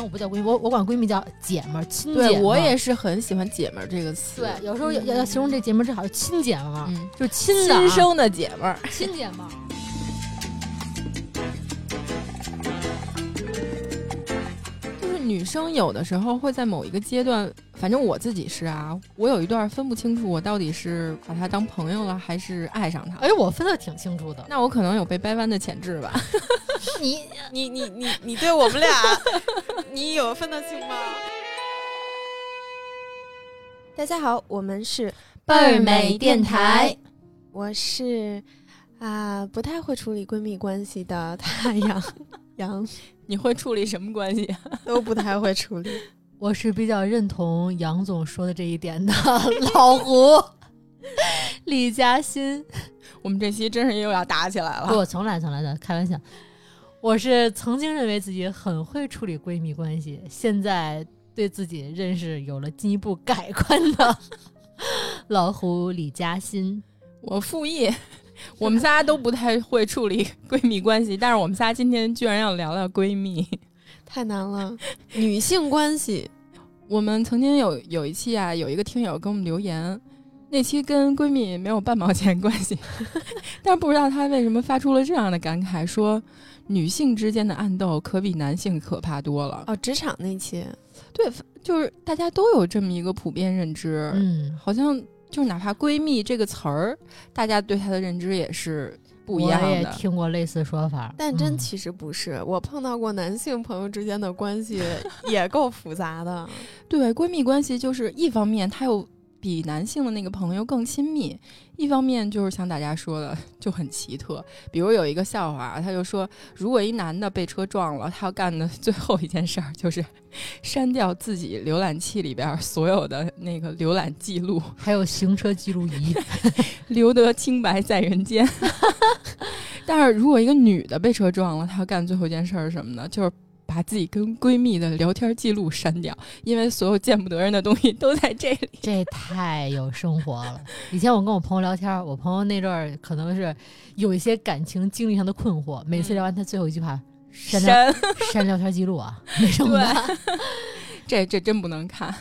但我不叫闺蜜，我我管闺蜜叫姐们儿、亲姐们儿。我也是很喜欢“姐们儿”这个词。对，有时候要要形容这姐们儿，正好是亲姐们儿，嗯，就是亲的啊亲生的姐们儿。亲姐们儿。就是女生有的时候会在某一个阶段，反正我自己是啊，我有一段分不清楚我到底是把她当朋友了，还是爱上她。哎，我分的挺清楚的。那我可能有被掰弯的潜质吧。你你你你你对我们俩，你有分得清吗？大家好，我们是倍儿美电台，我是啊、不太会处理闺蜜关系的太阳 杨，你会处理什么关系？都不太会处理。我是比较认同杨总说的这一点的 老胡李嘉欣。我们这期真是又要打起来了。不，从来从来的开玩笑。我是曾经认为自己很会处理闺蜜关系，现在对自己认识有了进一步改观的 老虎李嘉欣。我复议，我们仨都不太会处理闺蜜关系，但是我们仨今天居然要聊聊闺蜜。太难了，女性关系 我们曾经有有一期啊，有一个听友给我们留言，那期跟闺蜜没有半毛钱关系，但是不知道她为什么发出了这样的感慨，说女性之间的暗斗可比男性可怕多了。哦，职场那期，对，就是大家都有这么一个普遍认知，嗯，好像就是哪怕闺蜜这个词儿，大家对她的认知也是不一样的我也。听过类似说法，嗯但真其实不是。我碰到过男性朋友之间的关系 也够复杂的。对，闺蜜关系就是一方面，她有比男性的那个朋友更亲密；一方面就是像大家说的，就很奇特。比如有一个笑话，他就说，如果一男的被车撞了，他要干的最后一件事儿就是 删掉自己浏览器里边儿所有的那个浏览记录，还有行车记录仪，留得清白在人间。但是如果一个女的被车撞了，她要干最后一件事儿是什么呢？就是把自己跟闺蜜的聊天记录删掉，因为所有见不得人的东西都在这里。这太有生活了。以前我跟我朋友聊天，我朋友那阵儿可能是有一些感情经历上的困惑，每次聊完他最后一句话，删删，删聊天记录啊，没什么的。这这真不能看，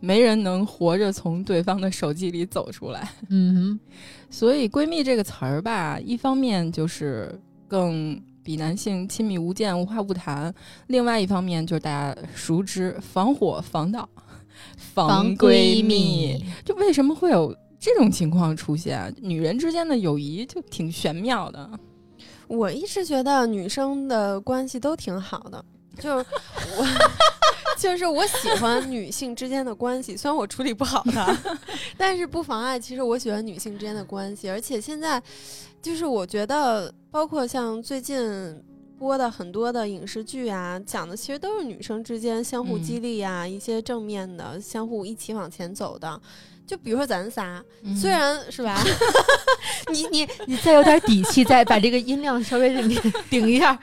没人能活着从对方的手机里走出来。嗯哼 所以“闺蜜”这个词儿吧，一方面就是更比男性亲密无间、无话不谈；另外一方面就是大家熟知防火、防盗、哼，防闺蜜。，就为什么会有这种情况出现？女人之间的友谊就挺玄妙的。我一直觉得女生的关系都挺好的，就是我，就是我喜欢女性之间的关系，虽然我处理不好它，但是不妨碍其实我喜欢女性之间的关系，而且现在就是我觉得，包括像最近。播的很多的影视剧啊，讲的其实都是女生之间相互嗯激励啊，一些正面的，相互一起往前走的。就比如说咱仨，嗯虽然是吧，你你你再有点底气，再把这个音量稍微顶 顶一下。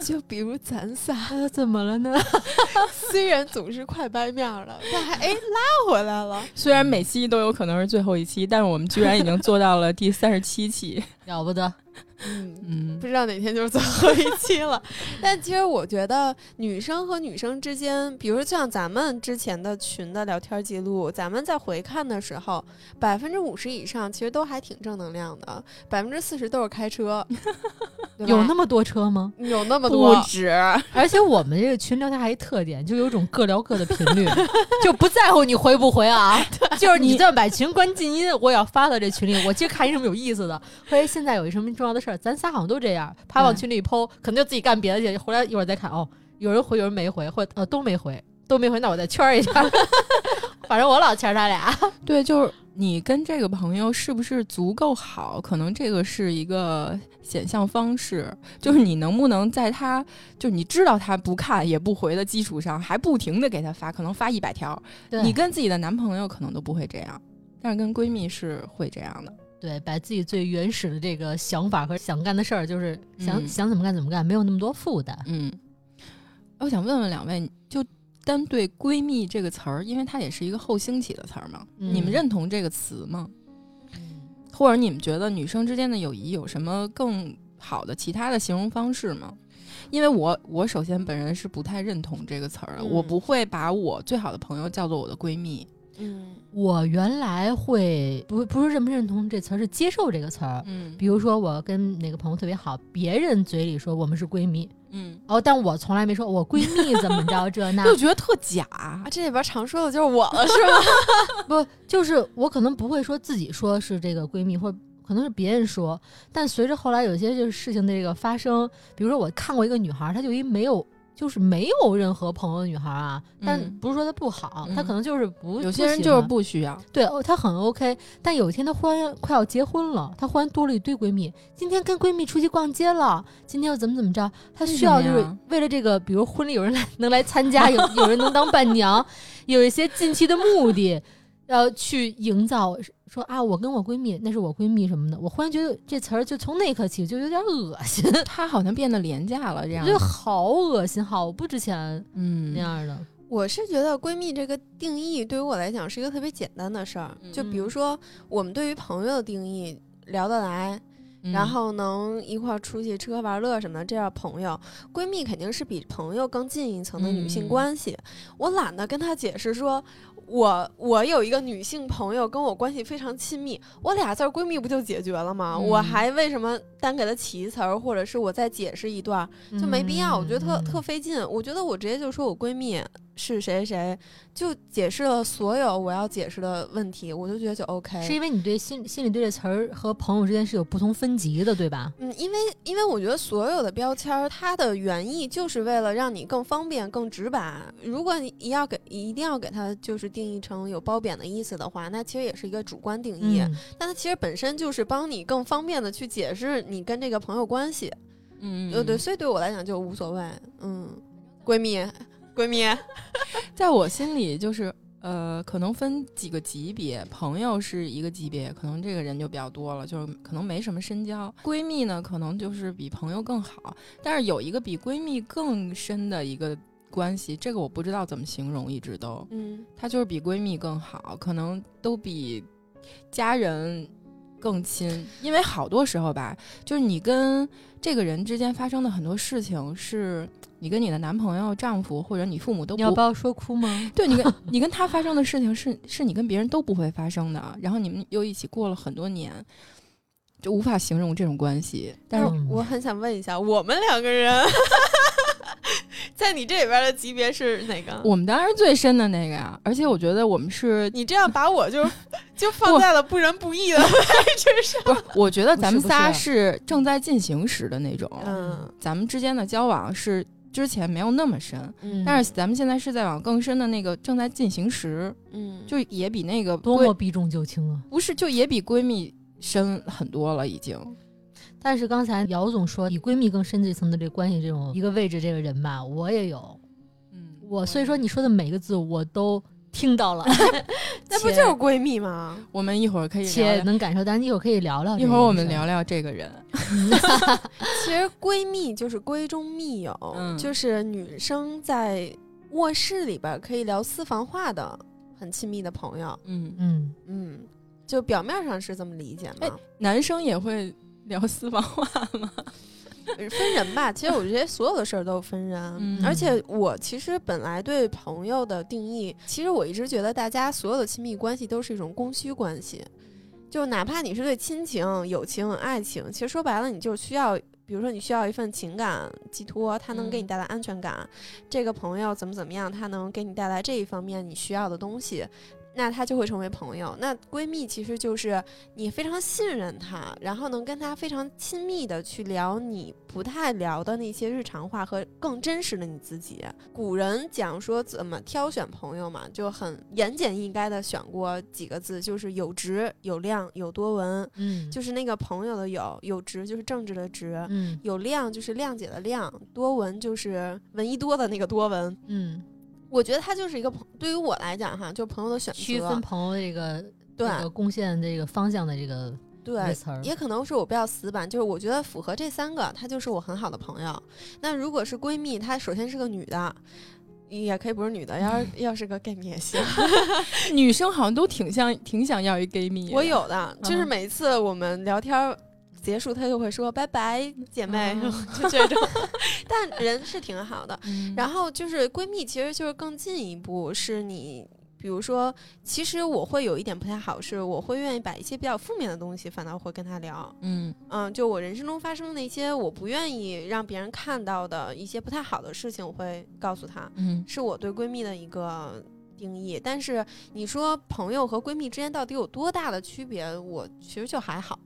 就比如咱仨，呃，怎么了呢？虽然总是快掰面儿了，但还哎拉回来了。虽然每期都有可能是最后一期，但是我们居然已经做到了第三十七期。了不得。嗯，嗯不知道哪天就是最后一期了。但其实我觉得女生和女生之间，比如说像咱们之前的群的聊天记录，咱们在回看的时候，百分之五十以上其实都还挺正能量的，百分之四十都是开车，有那么多车吗？有那么多不多。止，而且我们这个群聊天还一特点，就有种各聊各的频率，就不在乎你回不回啊，就是你这把群关静音，我也要发到这群里，我今儿看一什么有意思的，或者现在有一什么重要的事儿，咱仨好像都这样，啪往群里一抛，可能就自己干别的去，回来一会儿再看，哦，有人回，有人没回，或者呃都没回，都没回，那我再圈儿一下，反正我老圈儿他俩，对，就是你跟这个朋友是不是足够好？可能这个是一个显象方式，就是你能不能在他就你知道他不看也不回的基础上，还不停的给他发，可能发一百条。你你跟自己的男朋友可能都不会这样，但是跟闺蜜是会这样的。对，把自己最原始的这个想法和想干的事儿，就是想、嗯想怎么干怎么干，没有那么多负担。嗯，我想问问两位，就单对“闺蜜”这个词儿，因为它也是一个后兴起的词儿嘛，嗯你们认同这个词吗？或者你们觉得女生之间的友谊有什么更好的其他的形容方式吗？因为我我首先本人是不太认同这个词儿，嗯我不会把我最好的朋友叫做我的闺蜜。嗯我原来会不不是认不认同这词儿，是接受这个词儿。嗯比如说我跟哪个朋友特别好，别人嘴里说我们是闺蜜，嗯，哦，但我从来没说我闺蜜怎么着这 那就觉得特假。啊，这里边常说的就是我了，是吗？不，就是我可能不会说自己说是这个闺蜜，或可能是别人说。但随着后来有些就是事情的这个发生，比如说我看过一个女孩，她就一没有。就是没有任何朋友的女孩儿啊，但嗯不是说她不好，她嗯可能就是不有些人就是不需要。对哦，她很 OK。但有一天她忽然快要结婚了，她忽然多了一堆闺蜜。今天跟闺蜜出去逛街了，今天又怎么怎么着？她需要就是为了这个，比如婚礼有人来能来参加，有有人能当伴娘，有一些近期的目的，要去营造说啊，我跟我闺蜜，那是我闺蜜什么的。我忽然觉得这词儿就从那一刻起就有点恶心，她好像变得廉价了，这我样觉得好恶心，好不值钱嗯那样的。我是觉得闺蜜这个定义对于我来讲是一个特别简单的事儿，就比如说我们对于朋友的定义，聊得来，嗯然后能一块儿出去吃喝玩乐什么的，这样朋友。闺蜜肯定是比朋友更近一层的女性嗯关系。我懒得跟她解释说，我我有一个女性朋友跟我关系非常亲密，我俩字儿闺蜜不就解决了吗？嗯我还为什么单给她起一词儿，或者是我再解释一段儿，就没必要。我觉得特嗯特费劲。我觉得我直接就说我闺蜜是谁谁谁，就解释了所有我要解释的问题，我就觉得就 OK。是因为你对心心里对这词儿和朋友之间是有不同分级的，对吧？嗯，因为因为我觉得所有的标签儿，它的原意就是为了让你更方便、更直白。如果你要给一定要给它就是定义成有褒贬的意思的话，那其实也是一个主观定义。嗯，但它其实本身就是帮你更方便的去解释你跟这个朋友关系。嗯，呃，对，所以对我来讲就无所谓。嗯，闺蜜，闺蜜，在我心里就是呃，可能分几个级别，朋友是一个级别，可能这个人就比较多了，就是可能没什么深交。闺蜜呢，可能就是比朋友更好，但是有一个比闺蜜更深的一个关系，这个我不知道怎么形容，一直都，嗯她就是比闺蜜更好，可能都比家人更亲，因为好多时候吧，就是你跟这个人之间发生的很多事情，是你跟你的男朋友、丈夫或者你父母都不你要把我说哭吗？对你跟你跟他发生的事情是 是你跟别人都不会发生的，然后你们又一起过了很多年，就无法形容这种关系。但是嗯我很想问一下，我们两个人 在你这里边的级别是哪个？我们当然是最深的那个呀，而且我觉得我们是你这样把我就 就放在了不仁不义的位置上。不是？我觉得咱们仨是是正在进行时的那种，嗯咱们之间的交往是之前没有那么深，嗯但是咱们现在是在往更深的那个正在进行时，嗯，就也比那个多么避重就轻啊！不是就也比闺蜜深很多了，已经。但是刚才姚总说比闺蜜更深这层的这个关系，这种一个位置，这个人吧，我也有。嗯，我所以说你说的每个字我都听到了，那不就是闺蜜吗？我们一会儿可以聊且。能感受到，一会儿可以聊聊一。会儿我们聊聊这个人，其实闺蜜就是闺中密友，嗯就是女生在卧室里边可以聊私房话的很亲密的朋友。嗯，嗯，嗯，就表面上是这么理解哎嘛，男生也会聊私房话吗？分人吧。其实我觉得所有的事儿都分人，嗯而且我其实本来对朋友的定义，其实我一直觉得大家所有的亲密关系都是一种供需关系，就哪怕你是对亲情、友情、爱情，其实说白了，你就需要。比如说，你需要一份情感寄托，它能给你嗯带来安全感。这个朋友怎么怎么样，他能给你带来这一方面你需要的东西，那她就会成为朋友。那闺蜜其实就是你非常信任她，然后能跟她非常亲密的去聊你不太聊的那些日常话和更真实的你自己。古人讲说怎么挑选朋友嘛，就很言简意赅的选过几个字，就是有直、有量、有多闻。嗯，就是那个朋友的有，有直就是政治的直，嗯有量就是谅解的谅，多闻就是闻一多的那个多闻。嗯，我觉得他就是一个朋，对于我来讲哈，就是朋友的选择。区分朋友这个对这个贡献这个方向的这个对，词儿，也可能是我比较死板，就是我觉得符合这三个，她就是我很好的朋友。那如果是闺蜜，她首先是个女的，也可以不是女的，要是 要是个 gay 蜜也行。女生好像都挺像挺想要一 gay 蜜。我有的，就是嗯每次我们聊天儿。结束，她就会说拜拜，姐妹，嗯 就这种。但人是挺好的。嗯然后就是闺蜜，其实就是更进一步，是你。比如说，其实我会有一点不太好，是我会愿意把一些比较负面的东西，反倒会跟她聊。嗯嗯，就我人生中发生的一些我不愿意让别人看到的一些不太好的事情，我会告诉她。嗯是我对闺蜜的一个定义。但是你说朋友和闺蜜之间到底有多大的区别，我其实就还好。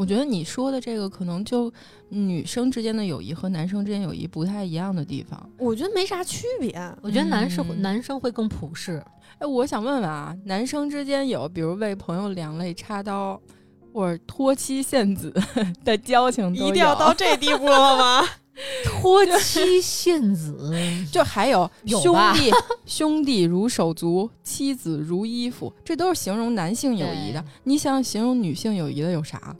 我觉得你说的这个可能就女生之间的友谊和男生之间友谊不太一样的地方。我觉得没啥区别。我觉得男生、嗯男生会更普世，哎，我想问问啊，男生之间有比如为朋友两肋插刀，或者托妻献子的交情一定要到，这地步了吗？托妻献子，就还有 兄弟兄弟如手足，妻子如衣服，这都是形容男性友谊的对。你想形容女性友谊的有啥？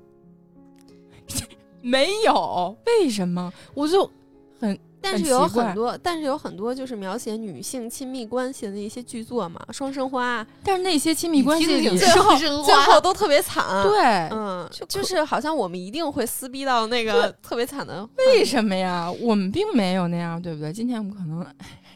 没有，为什么？我就很但是有很多，但是有很多就是描写女性亲密关系的一些剧作嘛，《双生花》但是那些亲密关系最后最后都特别惨。，对，嗯，就就是好像我们一定会撕逼到那个特别惨的。为什么呀？我们并没有那样，对不对？今天我们可能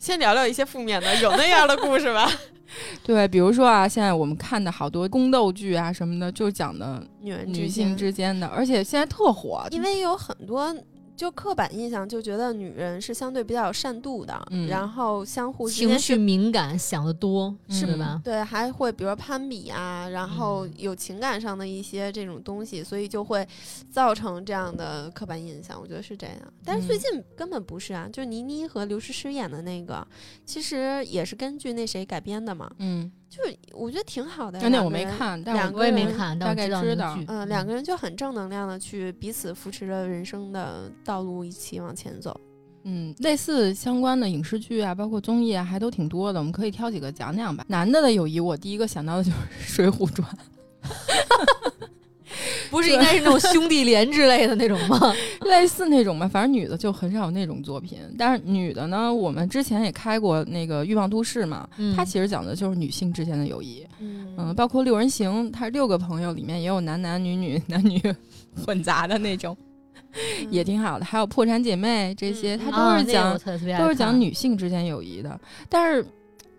先聊聊一些负面的，有那样的故事吧？对，比如说啊，现在我们看的好多宫斗剧啊什么的，就讲的女女性之间的，而且现在特火，因为有很多就刻板印象，就觉得女人是相对比较有善妒的，嗯然后相互之情绪。敏感，想得多，是对吧？对，还会比如说攀比啊，然后嗯有情感上的一些这种东西，所以就会造成这样的刻板印象。我觉得是这样，但是最嗯近根本不是啊，就倪妮和刘诗诗演的那个，其实也是根据那谁改编的嘛，嗯，就是我觉得挺好的呀。那那我两个人没看，但我两个人没看，但大我知道概知道。嗯，两个人就很正能量的去彼此扶持着人生的道路一起往前走。嗯，类似相关的影视剧啊，包括综艺啊，还都挺多的，我们可以挑几个讲讲吧。男的的友谊，我第一个想到的就是《水浒传》，不是应该是那种兄弟连之类的那种吗？类似那种吧，反正女的就很少有那种作品。但是女的呢，我们之前也开过那个《欲望都市》嘛，嗯它其实讲的就是女性之间的友谊。嗯嗯，包括六人行，它六个朋友里面也有男男女女、男女混杂的那种，也挺好的。还有破产姐妹这些，嗯它啊都是讲、都是讲女性之间友谊的。但是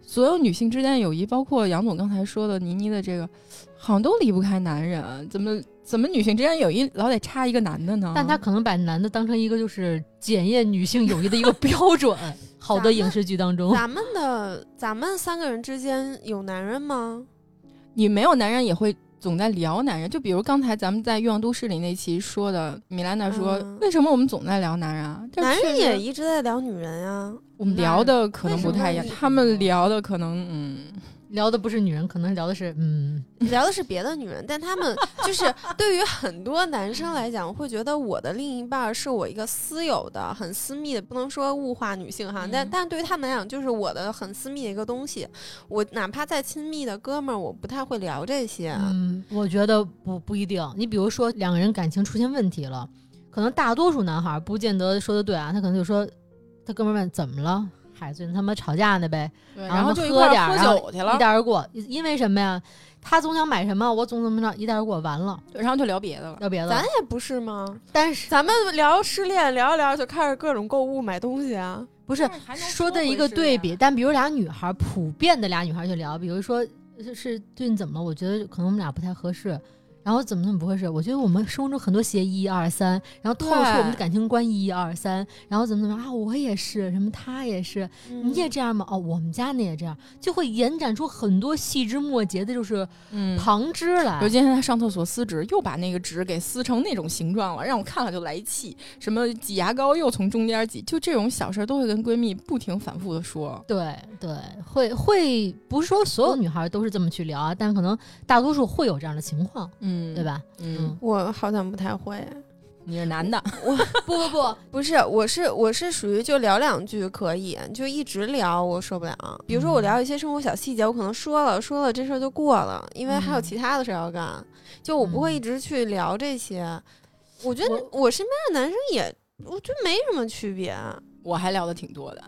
所有女性之间的友谊，包括杨总刚才说的倪妮的这个，好像都离不开男人。怎么怎么女性之间友谊老得差一个男的呢？但他可能把男的当成一个就是检验女性友谊的一个标准。好的影视剧当中，咱们的咱们三个人之间有男人吗？你没有男人也会总在聊男人，就比如刚才咱们在《欲望都市》里那期说的，米兰达说、嗯为什么我们总在聊男人啊？这男人也一直在聊女人呀。我们聊的可能不太一样他们聊的可能嗯，聊的不是女人，可能聊的是嗯，聊的是别的女人，但他们就是对于很多男生来讲，会觉得我的另一半儿是我一个私有的、很私密的，不能说物化女性哈，但嗯但对于他们来讲，就是我的很私密的一个东西。我哪怕再亲密的哥们儿，我不太会聊这些。嗯，我觉得不不一定。你比如说两个人感情出现问题了，可能大多数男孩儿不见得说的对啊，他可能就说，他哥们儿问怎么了，嗨，最近他妈吵架呢呗，然后后就一块儿喝点喝酒去了一，带而过。因为什么呀？他总想买什么，我总怎么着，一带而过，完了，然后就聊别的了。聊别的。咱也不是吗？但是咱们聊失恋，聊一聊就开始各种购物买东西啊。不是是说的一个对比，但比如俩女孩儿，普遍的俩女孩儿去聊，比如说是是最近怎么了？我觉得可能我们俩不太合适。然后怎么怎么不会是？我觉得我们生活中很多协议一二三，然后透露出我们的感情观一二三，然后怎么怎么啊？我也是，什么他也是，你也这样吗？哦，我们家那也这样，就会延展出很多细枝末节的，就是嗯。旁枝来。有今天他上厕所撕纸，又把那个纸给撕成那种形状了，让我看了就来气。什么挤牙膏又从中间挤，就这种小事儿都会跟闺蜜不停反复的说。对对，会会不是说所有女孩都是这么去聊啊，但可能大多数会有这样的情况，嗯对？吧？嗯，我好像不太会。你是男的，我不不不，不是，我是我是属于就聊两句可以，就一直聊我受不了。比如说我聊一些生活小细节，我可能说了说了这事儿就过了，因为还有嗯其他的事儿要干，就我不会嗯一直去聊这些。我觉得我我身边的男生也，我觉得没什么区别。我还聊的挺多的。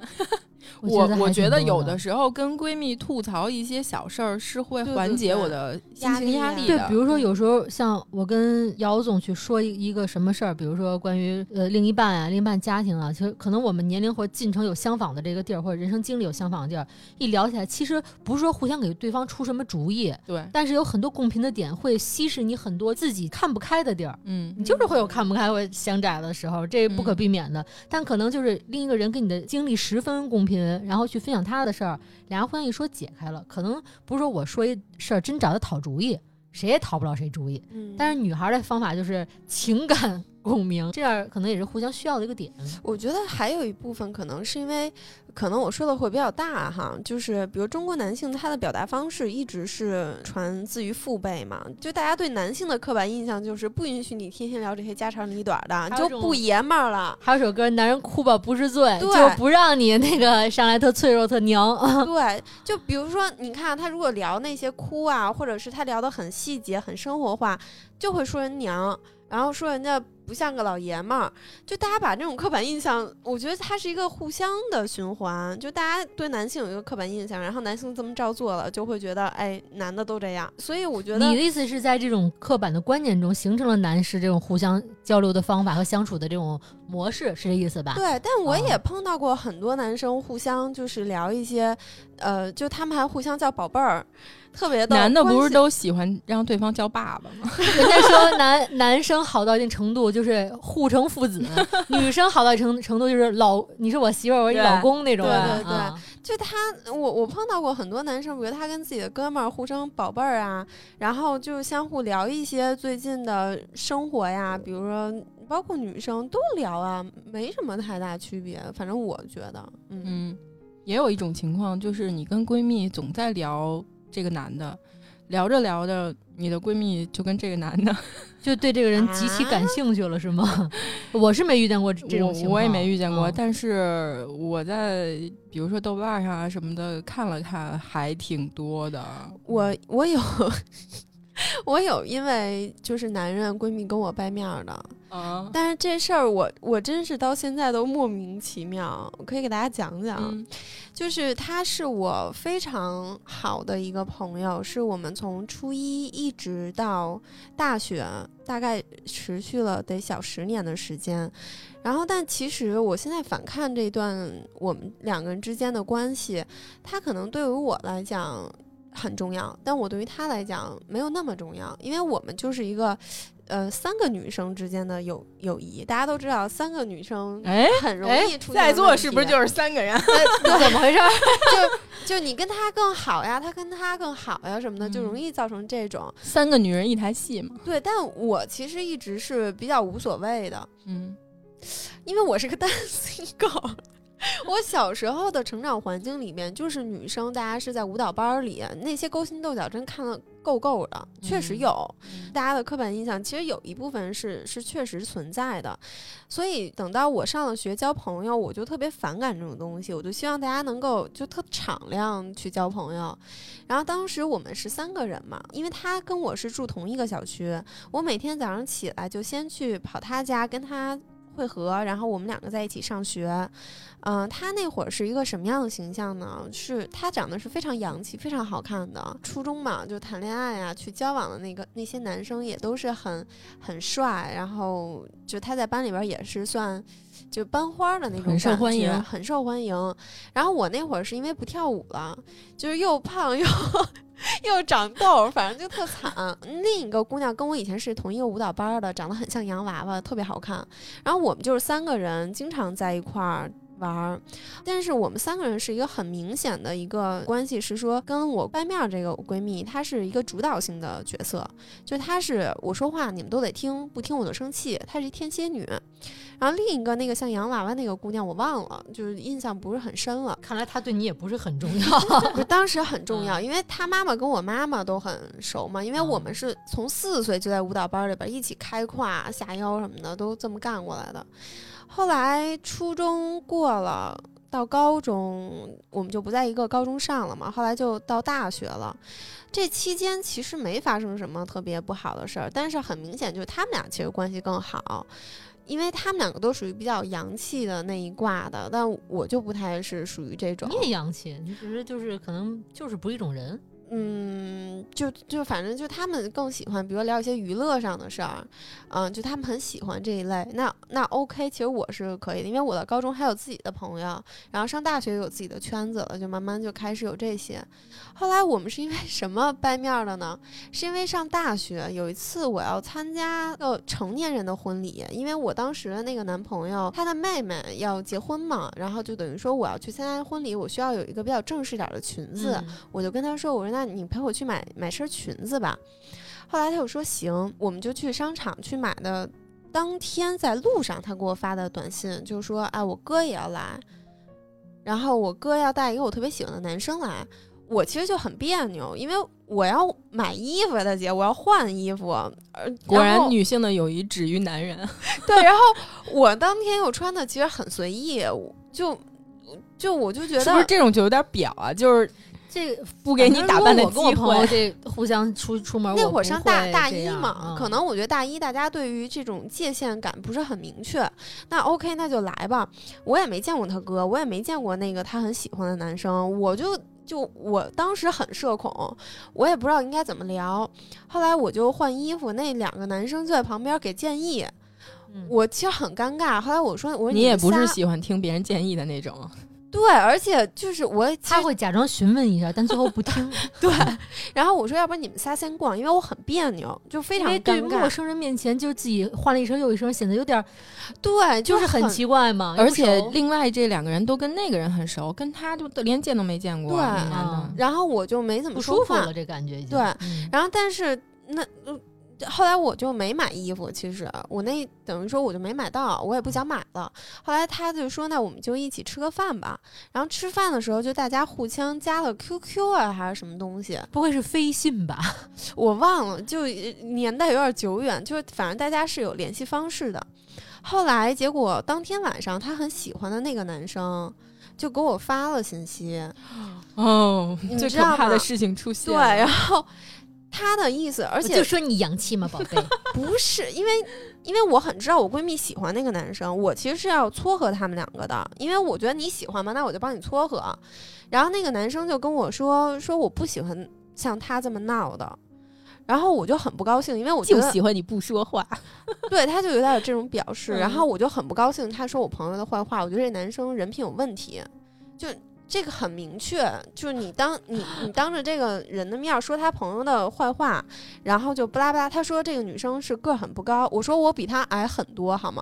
我我觉得有的的时候跟闺蜜吐槽一些小事儿是会缓解我的心压力啊情压力的。，对比如说有时候像我跟姚总去说一一个什么事儿，比如说关于呃另一半啊、另一半家庭啊，其实可能我们年龄或进程有相仿的这个地儿，或者人生经历有相仿的地儿，一聊起来，其实不是说互相给对方出什么主意，对，但是有很多共频的点会稀释你很多自己看不开的地儿。嗯你就是会有看不开或想窄的时候，这不可避免的。但可能就是另一个人跟你的经历十分公平，然后去分享他的事儿，俩人互相一说解开了。可能不是说我说一事儿真找他讨主意，谁也讨不了谁主意。嗯但是女孩的方法就是情感共鸣，这样可能也是互相需要的一个点。我觉得还有一部分可能是因为，可能我说的会比较大哈，就是比如中国男性他的表达方式一直是传自于父辈嘛，就大家对男性的刻板印象就是不允许你天天聊这些家长里短的，就不爷们儿了。还有首歌《男人哭吧不是罪》，就不让你那个上来特脆弱特娘。对，就比如说，你看他如果聊那些哭啊，或者是他聊的很细节、很生活化，就会说人娘，然后说人家不像个老爷们儿。就大家把这种刻板印象，我觉得它是一个互相的循环。就大家对男性有一个刻板印象，然后男性这么照做了，就会觉得哎，男的都这样。所以我觉得你的意思是在这种刻板的观念中形成了男士这种互相交流的方法和相处的这种模式，是这意思吧？对，但我也啊碰到过很多男生互相就是聊一些，呃，就他们还互相叫宝贝儿，特别逗男的不是都喜欢让对方叫爸爸吗？人家说男男生好到一定程度就是互成父子，女生好到一定程度就是老你是我媳妇儿，我是你老公那种。对对对啊就他，我我碰到过很多男生，比如他跟自己的哥们儿互称宝贝儿啊，然后就相互聊一些最近的生活呀，比如说包括女生都聊啊，没什么太大区别。反正我觉得，嗯，嗯，也有一种情况就是你跟闺蜜总在聊这个男的，聊着聊着，你的闺蜜就跟这个男的，就对这个人极其感兴趣了，是吗？我是没遇见过这种情况，我我也没遇见过，嗯但是我在比如说豆瓣上啊什么的看了看，还挺多的。我我有 我有因为就是男人闺蜜跟我掰面儿的，啊，但是这事儿我我真是到现在都莫名其妙，我可以给大家讲讲。嗯就是他是我非常好的一个朋友，是我们从初一一直到大学，大概持续了得小十年的时间。然后，但其实我现在反看这段我们两个人之间的关系，他可能对于我来讲很重要，但我对于他来讲没有那么重要，因为我们就是一个。呃，三个女生之间的友友谊，大家都知道，三个女生哎，很容哎易出现在座是不是就是三个人？呃怎么回事？就就你跟他更好呀，他跟他更好呀什么的，就嗯容易造成这种。三个女人一台戏嘛。对，但我其实一直是比较无所谓的，嗯因为我是个单身狗。我小时候的成长环境里面，就是女生，大家是在舞蹈班儿里，那些勾心斗角真看的够够的，确实嗯有。大家的刻板印象其实有一部分是是确实存在的，所以等到我上了学交朋友，我就特别反感这种东西，我就希望大家能够就特敞亮去交朋友。然后当时我们是三个人嘛，因为他跟我是住同一个小区，我每天早上起来就先去跑他家跟他会合，然后我们两个在一起上学。嗯、他那会儿是一个什么样的形象呢？是他长得是非常洋气、非常好看的。初中嘛，就谈恋爱啊，去交往的那个那些男生也都是很很帅，然后就他在班里边也是算就班花的那种很受欢迎很受欢迎。然后我那会儿是因为不跳舞了，就是又胖又又长痘，反正就特惨。另一个姑娘跟我以前是同一个舞蹈班的，长得很像洋娃娃，特别好看。然后我们就是三个人经常在一块儿。玩儿，但是我们三个人是一个很明显的一个关系，是说跟我掰面这个闺蜜，她是一个主导性的角色，就她是我说话你们都得听，不听我就生气，她是一天蝎女。然后另一个那个像洋娃娃那个姑娘我忘了，就是印象不是很深了。看来她对你也不是很重要。不是当时很重要，因为她妈妈跟我妈妈都很熟嘛，因为我们是从四岁就在舞蹈班里边一起开胯、下腰什么的，都这么干过来的。后来初中过了，到高中我们就不在一个高中上了嘛，后来就到大学了。这期间其实没发生什么特别不好的事儿，但是很明显就是他们俩其实关系更好。因为他们两个都属于比较洋气的那一挂的，但我就不太是属于这种你。也洋气，你只是就是可能就是不一种人。嗯，就就反正就他们更喜欢，比如聊一些娱乐上的事儿，嗯，就他们很喜欢这一类。那那 OK，其实我是可以的，因为我的高中还有自己的朋友，然后上大学有自己的圈子了，就慢慢就开始有这些。后来我们是因为 什么掰面儿的呢？是因为上大学有一次我要参加个成年人的婚礼，因为我当时的那个男朋友他的妹妹要结婚嘛，然后就等于说我要去参加婚礼，我需要有一个比较正式点儿的裙子。嗯我就跟他说：“我说那你陪我去买买身裙子吧。”后来他又说：“行。”我们就去商场去买的。当天在路上，他给我发的短信就说：“哎，我哥也要来，然后我哥要带一个我特别喜欢的男生来。”我其实就很别扭，因为我要买衣服呀，大姐，我要换衣服。呃，果然女性的友谊止于男人。对，然后我当天又穿的其实很随意，就就我就觉得是不是这种就有点表啊？就是这个不给你打扮的机跟我朋友会。这互相出出门，那会儿上大大一嘛，嗯可能我觉得大一大家对于这种界限感不是很明确。那 OK，那就来吧。我也没见过他哥，我也没见过那个他很喜欢的男生，我就就我当时很社恐，我也不知道应该怎么聊。后来我就换衣服，那两个男生就在旁边给建议，嗯我其实很尴尬。后来我说，我说你也不是喜欢听别人建议的那种，对，而且就是我他会假装询问一下，但最后不听，对，然后我说，要不然你们仨先逛，因为我很别扭，就非常尴尬。陌生人面前就自己换了一身又一身，显得有点儿对，就是很很奇怪嘛。而且另外这两个人都跟那个人很熟，跟他就连见都没见过。对然后我就没怎么不说话舒服了，。这感觉已经对嗯然后但是那呃后来我就没买衣服，其实我那等于说我就没买到，我也不想买了。后来他就说，那我们就一起吃个饭吧。然后吃饭的时候就大家互相加了 QQ 啊，还是什么东西，不会是飞信吧？我忘了，就呃年代有点久远，就反正大家是有联系方式的。后来结果当天晚上，他很喜欢的那个男生就给我发了信息，哦，最可怕的事情出现对，然后他的意思，而且就说你洋气吗，宝贝。不是因为，因为我很知道我闺蜜喜欢那个男生，我其实是要撮合他们两个的，因为我觉得你喜欢嘛，那我就帮你撮合。然后那个男生就跟我说，说我不喜欢像他这么闹的。然后我就很不高兴，因为我就喜欢你不说话，对他就有点有这种表示，嗯然后我就很不高兴，他说我朋友的坏话，我觉得这男生人品有问题，就这个很明确，就是你当你你当着这个人的面儿说他朋友的坏话，然后就巴拉巴拉，他说这个女生是个儿很不高，我说我比她矮很多，好吗？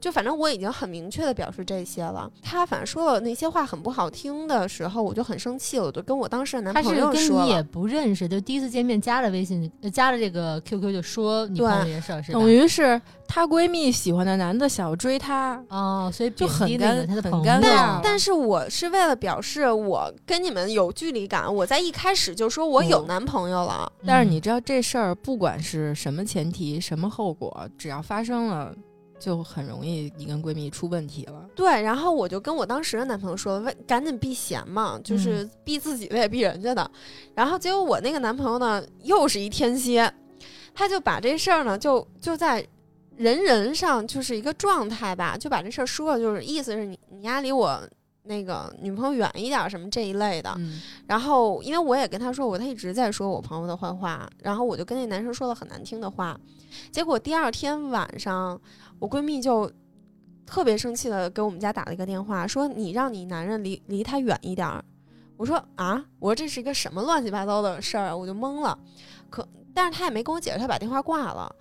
就反正我已经很明确的表示这些了，他反正说了那些话很不好听的时候，我就很生气了，我就跟我当时的男他是朋友跟你也。不认识，就第一次见面加了微信，呃加了这个 QQ 就说你对朋友这事儿，是等于是她闺蜜喜欢的男的想要追她，哦，所以就很尴很尴尬但但是我是为了表示我跟你们有距离感，我在一开始就说我有嗯男朋友了。但是嗯你知道这事儿不管是什么前提、什么后果，只要发生了，就很容易你跟闺蜜出问题了。对，然后我就跟我当时的男朋友说，为赶紧避嫌嘛，就是避自己的也避人家的。然后结果我那个男朋友呢，又是一天蝎，他就把这事儿呢，就就在人人上就是一个状态吧，就把这事儿说了，就是意思是你你丫离我那个女朋友远一点儿什么这一类的。嗯，然后因为我也跟他说过，他一直在说我朋友的坏话，然后我就跟那男生说了很难听的话，结果第二天晚上，我闺蜜就特别生气的给我们家打了一个电话，说你让你男人离离他远一点儿。我说啊，我说这是一个什么乱七八糟的事儿啊，我就懵了。可但是他也没跟我解释，他把电话挂了。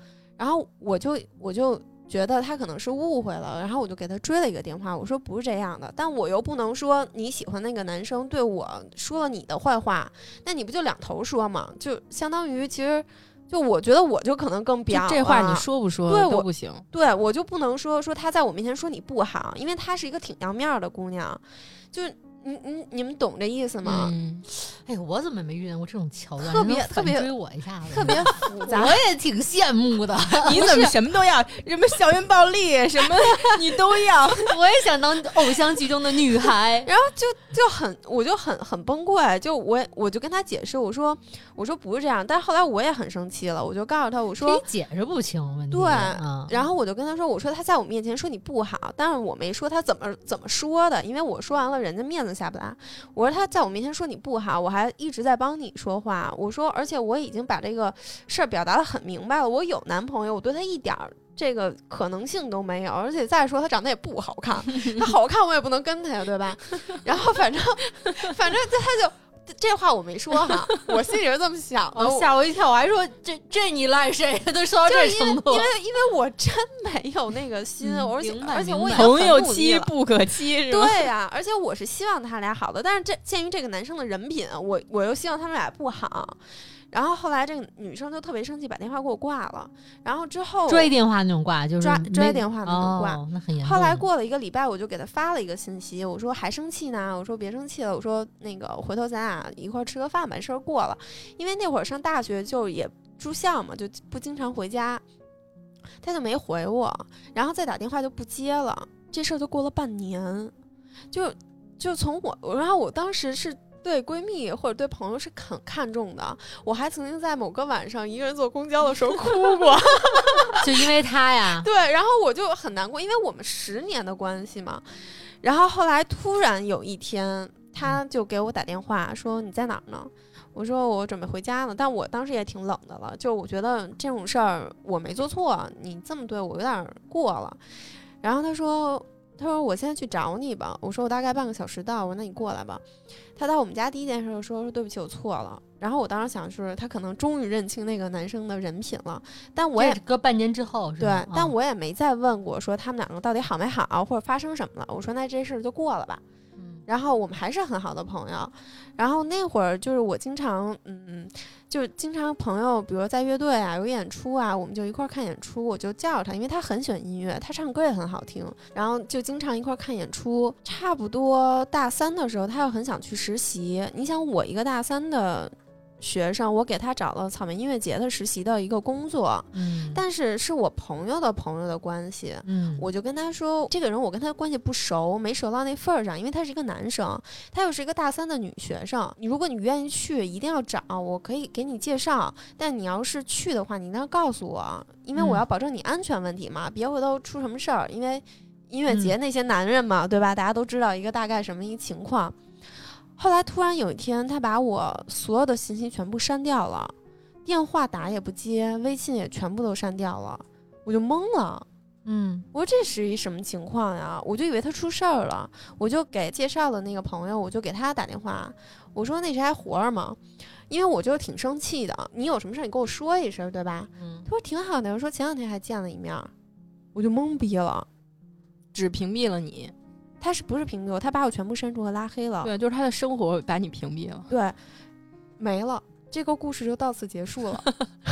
然后我就我就觉得他可能是误会了，然后我就给他追了一个电话，我说不是这样的，但我又不能说你喜欢那个男生对我说了你的坏话，那你不就两头说嘛？就相当于其实就我觉得我就可能更就表这话你啊说不说对我都不行。对我就不能说说他在我面前说你不好，因为他是一个挺要面儿的姑娘，就是你你你们懂这意思吗？嗯，哎，我怎么没遇见过这种桥段？特别特别追我一下子，特别复杂 我。也挺羡慕的。你怎么什么都要？什么校园暴力什么 你都要？我也想当偶像剧中的女孩。然后就就很，我就很很崩溃，就我我就跟他解释，我说我说不是这样，但是后来我也很生气了，我就告诉他，我说你说，解释不清问题。对嗯，然后我就跟他说，我说他在我面前说你不好，但是我没说他怎么怎么说的，因为我说完了人家面子下不来，我说他在我面前说你不好，我还一直在帮你说话，我说而且我已经把这个事儿表达的很明白了，我有男朋友，我对他一点儿。这个可能性都没有，而且再说他长得也不好看，他好看我也不能跟他呀，对吧？然后反正反正他就这话我没说哈，我心里是这么想的，哦，吓我一跳，我还说这这你赖谁？都说到这程度因为，因为我真没有那个心，嗯而且明白而且我朋友妻不可欺？对呀、而且我是希望他俩好的，但是这鉴于这个男生的人品，我我又希望他们俩不好。然后后来这个女生就特别生气，把电话给我挂了。然后之后追电话那种挂，就是抓没追电话那种挂哦，那很严重。后来过了一个礼拜，我就给她发了一个信息，我说还生气呢，我说别生气了，我说那个回头咱俩一块儿吃个饭，把事儿过了。因为那会儿上大学就也住校嘛，就不经常回家，她就没回我，然后再打电话就不接了，这事儿就过了半年，就就从我，然后我当时是。对闺蜜或者对朋友是很看重的，我还曾经在某个晚上一个人坐公交的时候哭过。就因为他呀，对，然后我就很难过，因为我们十年的关系嘛。然后后来突然有一天，他就给我打电话说：“你在哪儿呢？”我说：“我准备回家呢。”但我当时也挺冷的了，就我觉得这种事儿我没做错，你这么对我有点过了。然后他说：“他说我现在去找你吧。”我说：“我大概半个小时到。”我说：“那你过来吧。”他到我们家第一件事就说：“说对不起，我错了。”然后我当时想是他可能终于认清那个男生的人品了，但我也是隔半年之后对？，但啊我也没再问过说他们两个到底好没好，或者发生什么了。我说那这事儿就过了吧。然后我们还是很好的朋友。然后那会儿就是我经常，嗯，就是经常朋友，比如在乐队啊有演出啊，我们就一块儿看演出，我就叫他，因为他很喜欢音乐，他唱歌也很好听，然后就经常一块儿看演出。差不多大三的时候，他又很想去实习。你想，我一个大三的学生，我给他找了草莓音乐节的实习的一个工作，嗯，但是是我朋友的朋友的关系，嗯，我就跟他说，这个人我跟他关系不熟，没熟到那份儿上，因为他是一个男生，他又是一个大三的女学生。你如果你愿意去，一定要找，我可以给你介绍。但你要是去的话，你一定要告诉我，因为我嗯要保证你安全问题嘛，别回头出什么事儿。因为音乐节嗯那些男人嘛，对吧？大家都知道一个大概什么一个情况。后来突然有一天，他把我所有的信息全部删掉了，电话打也不接，微信也全部都删掉了，我就懵了。嗯我说这是一什么情况呀？我就以为他出事儿了，我就给介绍的那个朋友，我就给他打电话，我说那谁还活着吗？因为我就挺生气的，你有什么事儿你跟我说一声，对吧？嗯他说挺好的，我说前两天还见了一面儿，我就懵逼了。只屏蔽了你，他是不是屏蔽我？他把我全部删除和拉黑了。对，就是他的生活把你屏蔽了，对，没了。这个故事就到此结束了。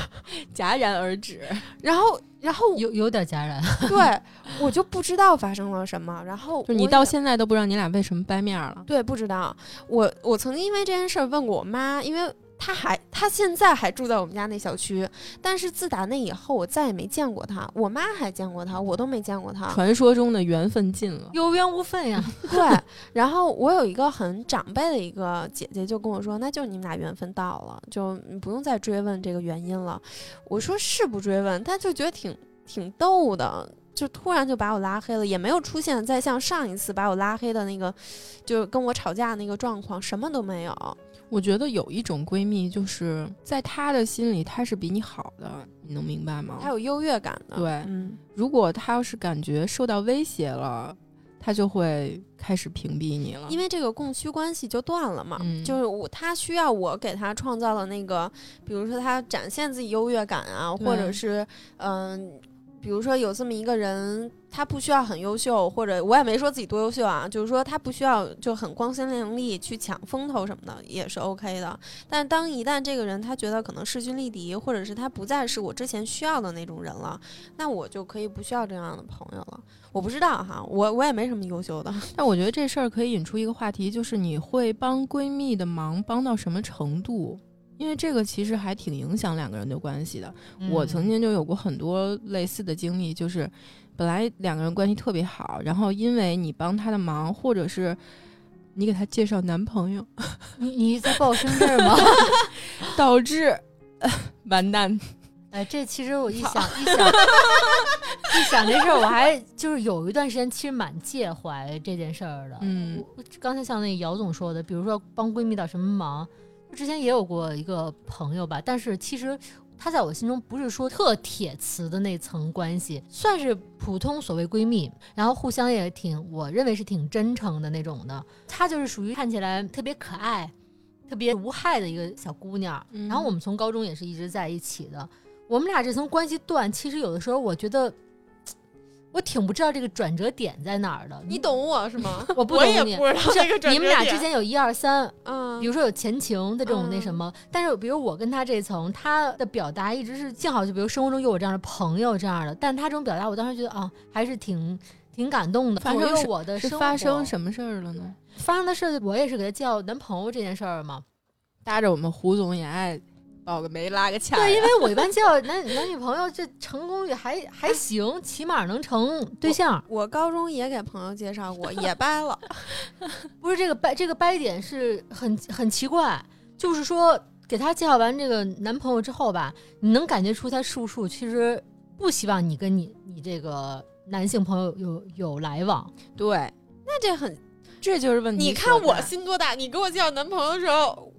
戛然而止。然后，然后有有点戛然。对我就不知道发生了什么。然后就你到现在都不知道你俩为什么掰面了。对，不知道。我我曾经因为这件事儿问过我妈，因为她还他现在还住在我们家那小区，但是自打那以后，我再也没见过他。我妈还见过他，我都没见过他。传说中的缘分尽了，有缘无分呀。对，然后我有一个很长辈的一个姐姐就跟我说，那就是你们俩缘分到了，就你不用再追问这个原因了。我说是不追问，但就觉得挺挺逗的。就突然就把我拉黑了，也没有出现再像上一次把我拉黑的那个，就跟我吵架那个状况，什么都没有。我觉得有一种闺蜜，就是在她的心里，她是比你好的，你能明白吗？她有优越感的。对嗯，如果她要是感觉受到威胁了，她就会开始屏蔽你了。因为这个供需关系就断了嘛，嗯就是我她需要我给她创造的那个，比如说她展现自己优越感啊，或者是嗯、比如说有这么一个人，他不需要很优秀，或者我也没说自己多优秀啊，就是说他不需要就很光鲜亮丽去抢风头什么的，也是 OK 的。但当一旦这个人他觉得可能势均力敌，或者是他不再是我之前需要的那种人了，那我就可以不需要这样的朋友了。我不知道哈，我我也没什么优秀的。但我觉得这事儿可以引出一个话题，就是你会帮闺蜜的忙帮到什么程度？因为这个其实还挺影响两个人的关系的。我曾经就有过很多类似的经历，就是本来两个人关系特别好，然后因为你帮他的忙，或者是你给他介绍男朋友，你你在报身份吗？导致完蛋。哎，这其实我一想一想一想这事儿，我还就是有一段时间其实蛮介怀这件事儿的。嗯，刚才像那姚总说的，比如说帮闺蜜到什么忙。之前也有过一个朋友吧，但是其实她在我心中不是说特铁磁的那层关系，算是普通所谓闺蜜，然后互相也挺，我认为是挺真诚的那种的。她就是属于看起来特别可爱、特别无害的一个小姑娘。然后我们从高中也是一直在一起的，我们俩这层关系断，其实有的时候我觉得。我挺不知道这个转折点在哪儿的，你懂我是吗？我不懂你，不是你们俩之间有一二三，嗯，比如说有前情的这种那什么，但是比如我跟他这层，他的表达一直是幸好就比如生活中有我这样的朋友这样的，但他这种表达，我当时觉得啊，还是挺挺感动的。发生我的是发生什么事儿了呢？发生的事，我也是给他介绍男朋友这件事儿嘛，搭着我们胡总也爱。报个媒拉个卡。对，因为我一般介绍男 男女朋友，这成功率还还行，起码能成对象。我高中也给朋友介绍过，也掰了。不是这个掰，这个掰点是很很奇怪，就是说给他介绍完这个男朋友之后吧，你能感觉出他叔叔其实不希望你跟你你这个男性朋友有有来往。对，那这很，这就是问题。你看我心多大？你给我介绍男朋友的时候，我。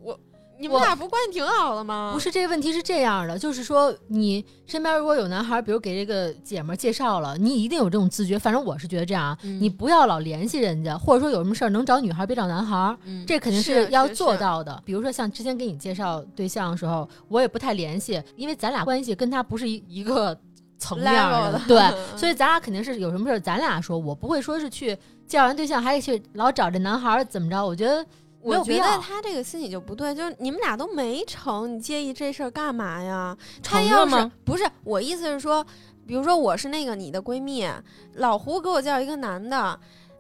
你们俩不关系挺好的吗？不是，这个问题是这样的，就是说你身边如果有男孩，比如给这个姐们介绍了，你一定有这种自觉。反正我是觉得这样，你不要老联系人家，或者说有什么事儿能找女孩别找男孩，这肯定是要做到的。比如说像之前给你介绍对象的时候，我也不太联系，因为咱俩关系跟他不是一一个层面的，对，所以咱俩肯定是有什么事儿咱俩说，我不会说是去介绍完对象还得去老找这男孩怎么着？我觉得。我觉得他这个心理就不对，就是你们俩都没成，你介意这事儿干嘛呀？他要是不是我意思是说，比如说我是那个你的闺蜜，老胡给我介绍一个男的，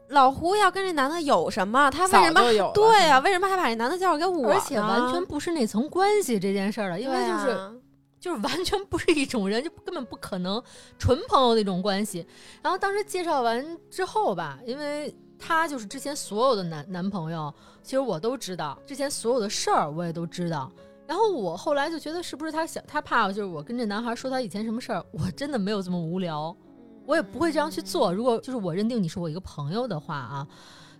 老胡要跟这男的有什么？他为什么 对呀？为什么还把这男的介绍给我？而且完全不是那层关系这件事儿了，因为就是就是完全不是一种人，就根本不可能纯朋友那种关系。然后当时介绍完之后吧，因为他就是之前所有的男男朋友。其实我都知道，之前所有的事儿我也都知道。然后我后来就觉得，是不是他想他怕就是我跟这男孩说他以前什么事儿？我真的没有这么无聊，我也不会这样去做。如果就是我认定你是我一个朋友的话啊。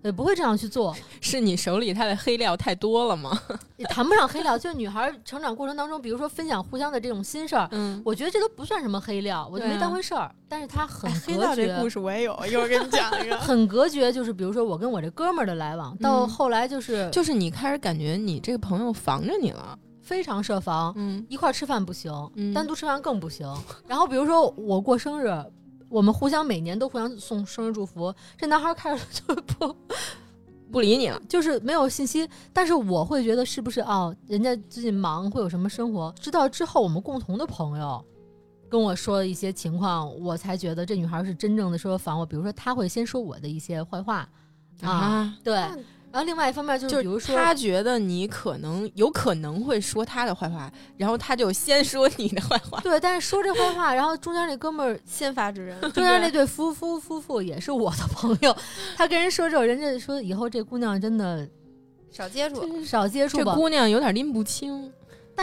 也不会这样去做，是你手里他的黑料太多了吗？也谈不上黑料，就是女孩成长过程当中，比如说分享互相的这种心事儿，嗯，我觉得这都不算什么黑料，我就没当回事儿。但是他很隔绝。这故事我也有，一会儿跟你讲一个。很隔绝，就是比如说我跟我这哥们儿的来往，到后来就是就是你开始感觉你这个朋友防着你了，非常设防，嗯，一块儿吃饭不行，单独吃饭更不行。然后比如说我过生日。我们互相每年都互相送生日祝福，这男孩开始就不 不理你了，就是没有信息。但是我会觉得是不是哦，人家最近忙，会有什么生活？知道之后，我们共同的朋友跟我说一些情况，我才觉得这女孩是真正的说防我。比如说，他会先说我的一些坏话啊，对。然后另外一方面就是，比如说他觉得你可能有可能会说他的坏话，然后他就先说你的坏话。对，但是说这坏话，然后中间那哥们儿先发制人，中间那对夫夫夫妇也是我的朋友，他跟人说之后，人家说以后这姑娘真的少接触，少接触。这姑娘有点拎不清。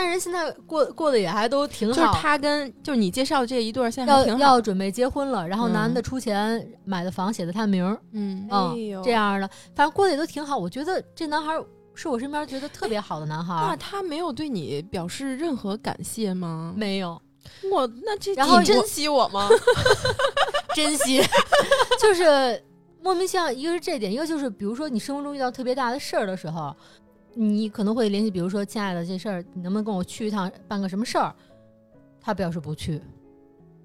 但人现在过过得也还都挺好，就是他跟就是你介绍这一对儿，现在要要准备结婚了，然后男的出钱买的房，写的他的名儿，嗯嗯，这样的，反正过得也都挺好。我觉得这男孩是我身边觉得特别好的男孩。那他没有对你表示任何感谢吗？没有。我那这然后珍惜我吗？珍惜，就是莫名其妙。一个是这点，一个就是比如说你生活中遇到特别大的事儿的时候。你可能会联系，比如说，亲爱的，这事儿你能不能跟我去一趟，办个什么事儿？他表示不去，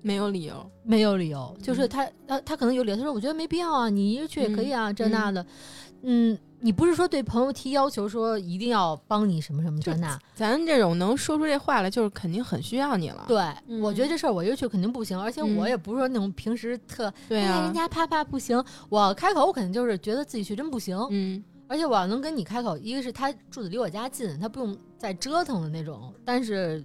没有理由。没有理由，就是嗯他他他可能有理由，他说我觉得没必要啊，你一个去也可以啊，这那的，嗯，你不是说对朋友提要求说一定要帮你什么什么这那，咱这种能说出这话来，就是肯定很需要你了。对、嗯我觉得这事儿我一个去肯定不行，而且我嗯也不是说那种平时特对啊哎人，家啪啪不行，我开口我肯定就是觉得自己去真不行，嗯而且我要能跟你开口，一个是他住的离我家近，他不用再折腾的那种，但是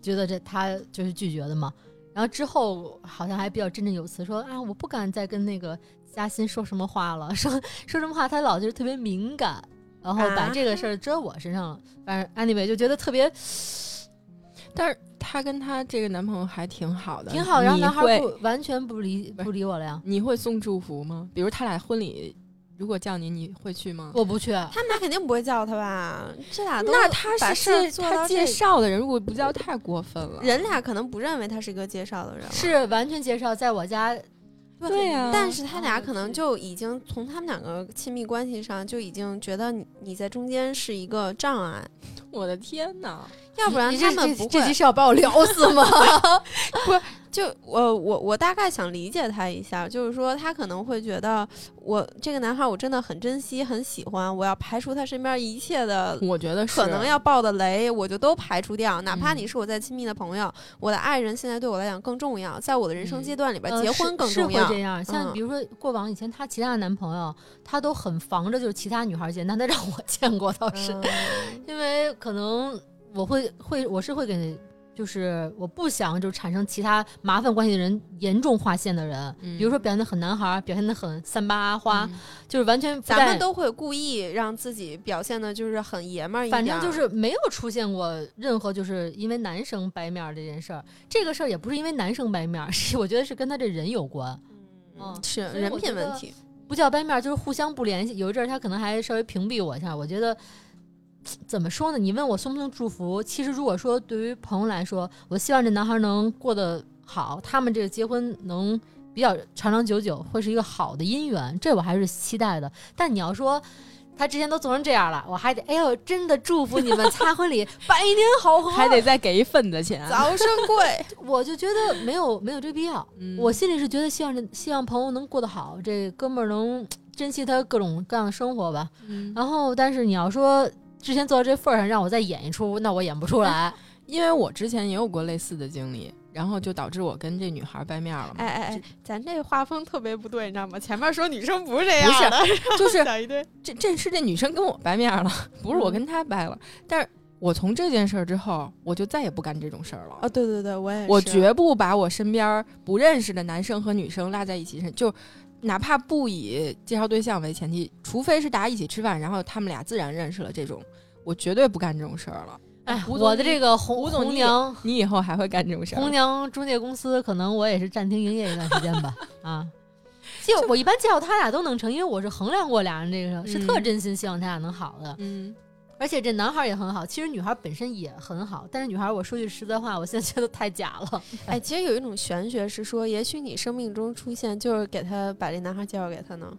觉得这他就是拒绝的嘛。然后之后好像还比较振振有词说啊，我不敢再跟那个嘉欣说什么话了，说说什么话他老就是特别敏感，然后把啊这个事儿遮我身上了。反正 anyway 就觉得特别但是她跟她这个男朋友还挺好的，挺好，然后男孩会不完全不理不理我了呀，你会送祝福吗？比如他俩婚礼，如果叫你，你会去吗？我不去。他们俩肯定不会叫他吧？这俩都那他是他介绍的人，如果不叫太过分了。人俩可能不认为他是一个介绍的人，是完全介绍在我家，对呀但是他俩可能就已经从他们两个亲密关系上就已经觉得你你在中间是一个障碍，我的天哪！要不然他们不会。这集是要把我聊死吗？不就我我我大概想理解他一下，就是说他可能会觉得我这个男孩我真的很珍惜很喜欢，我要排除他身边一切的我觉得是可能要爆的雷，我就都排除掉。哪怕嗯你是我再亲密的朋友，我的爱人现在对我来讲更重要，在我的人生嗯阶段里边，呃结婚更重要是会这。样，像嗯比如说过往以前她其他的男朋友，她都很防着，就是其他女孩见，但她让我见过倒是，嗯 因为可能我会会我是会给。就是我不想就产生其他麻烦关系的人严重划线的人，嗯比如说表现的很男孩儿，表现的很三八阿花，嗯就是完全咱们都会故意让自己表现的就是很爷们儿一点，反正就是没有出现过任何就是因为男生掰面儿这件事儿。这个事儿也不是因为男生掰面儿，是我觉得是跟他这人有关。嗯是人品问题。不叫掰面儿，就是互相不联系。有一阵儿他可能还稍微屏蔽我一下，我觉得。怎么说呢？你问我送不送祝福？其实如果说对于朋友来说，我希望这男孩能过得好，他们这个结婚能比较长长久久，会是一个好的姻缘，这我还是期待的。但你要说他之前都做成这样了，我还得哎呦，真的祝福你们 擦婚礼百年好合，还得再给一份子钱。早生贵，我就觉得没有没有这必要。嗯我心里是觉得希望这希望朋友能过得好，这哥们儿能 珍惜他各种各样的生活吧。嗯然后，但是你要说之前做到这份儿上，让我再演一出，那我演不出来。因为我之前也有过类似的经历，然后就导致我跟这女孩掰面了嘛。哎哎哎，咱这画风特别不对，你知道吗？前面说女生不是这样的，就是讲一堆。这这是这女生跟我掰面了，不是我跟她掰了。但是我从这件事儿之后，我就再也不干这种事儿了。哦，对对对，我也我绝不把我身边不认识的男生和女生拉在一起，就哪怕不以介绍对象为前提，除非是大家一起吃饭，然后他们俩自然认识了这种，我绝对不干这种事儿了。哎，我的这个红吴总红娘你以后还会干这种事儿红？娘中介公司，可能我也是暂停营业一段时间吧。啊，就我一般介绍他俩都能成，因为我是衡量过俩人这个，是特嗯真心希望他俩能好的。嗯，而且这男孩也很好，其实女孩本身也很好，但是女孩，我说句实在话，我现在觉得太假了。哎，其实有一种玄学是说，也许你生命中出现就是给他把这男孩介绍给他呢，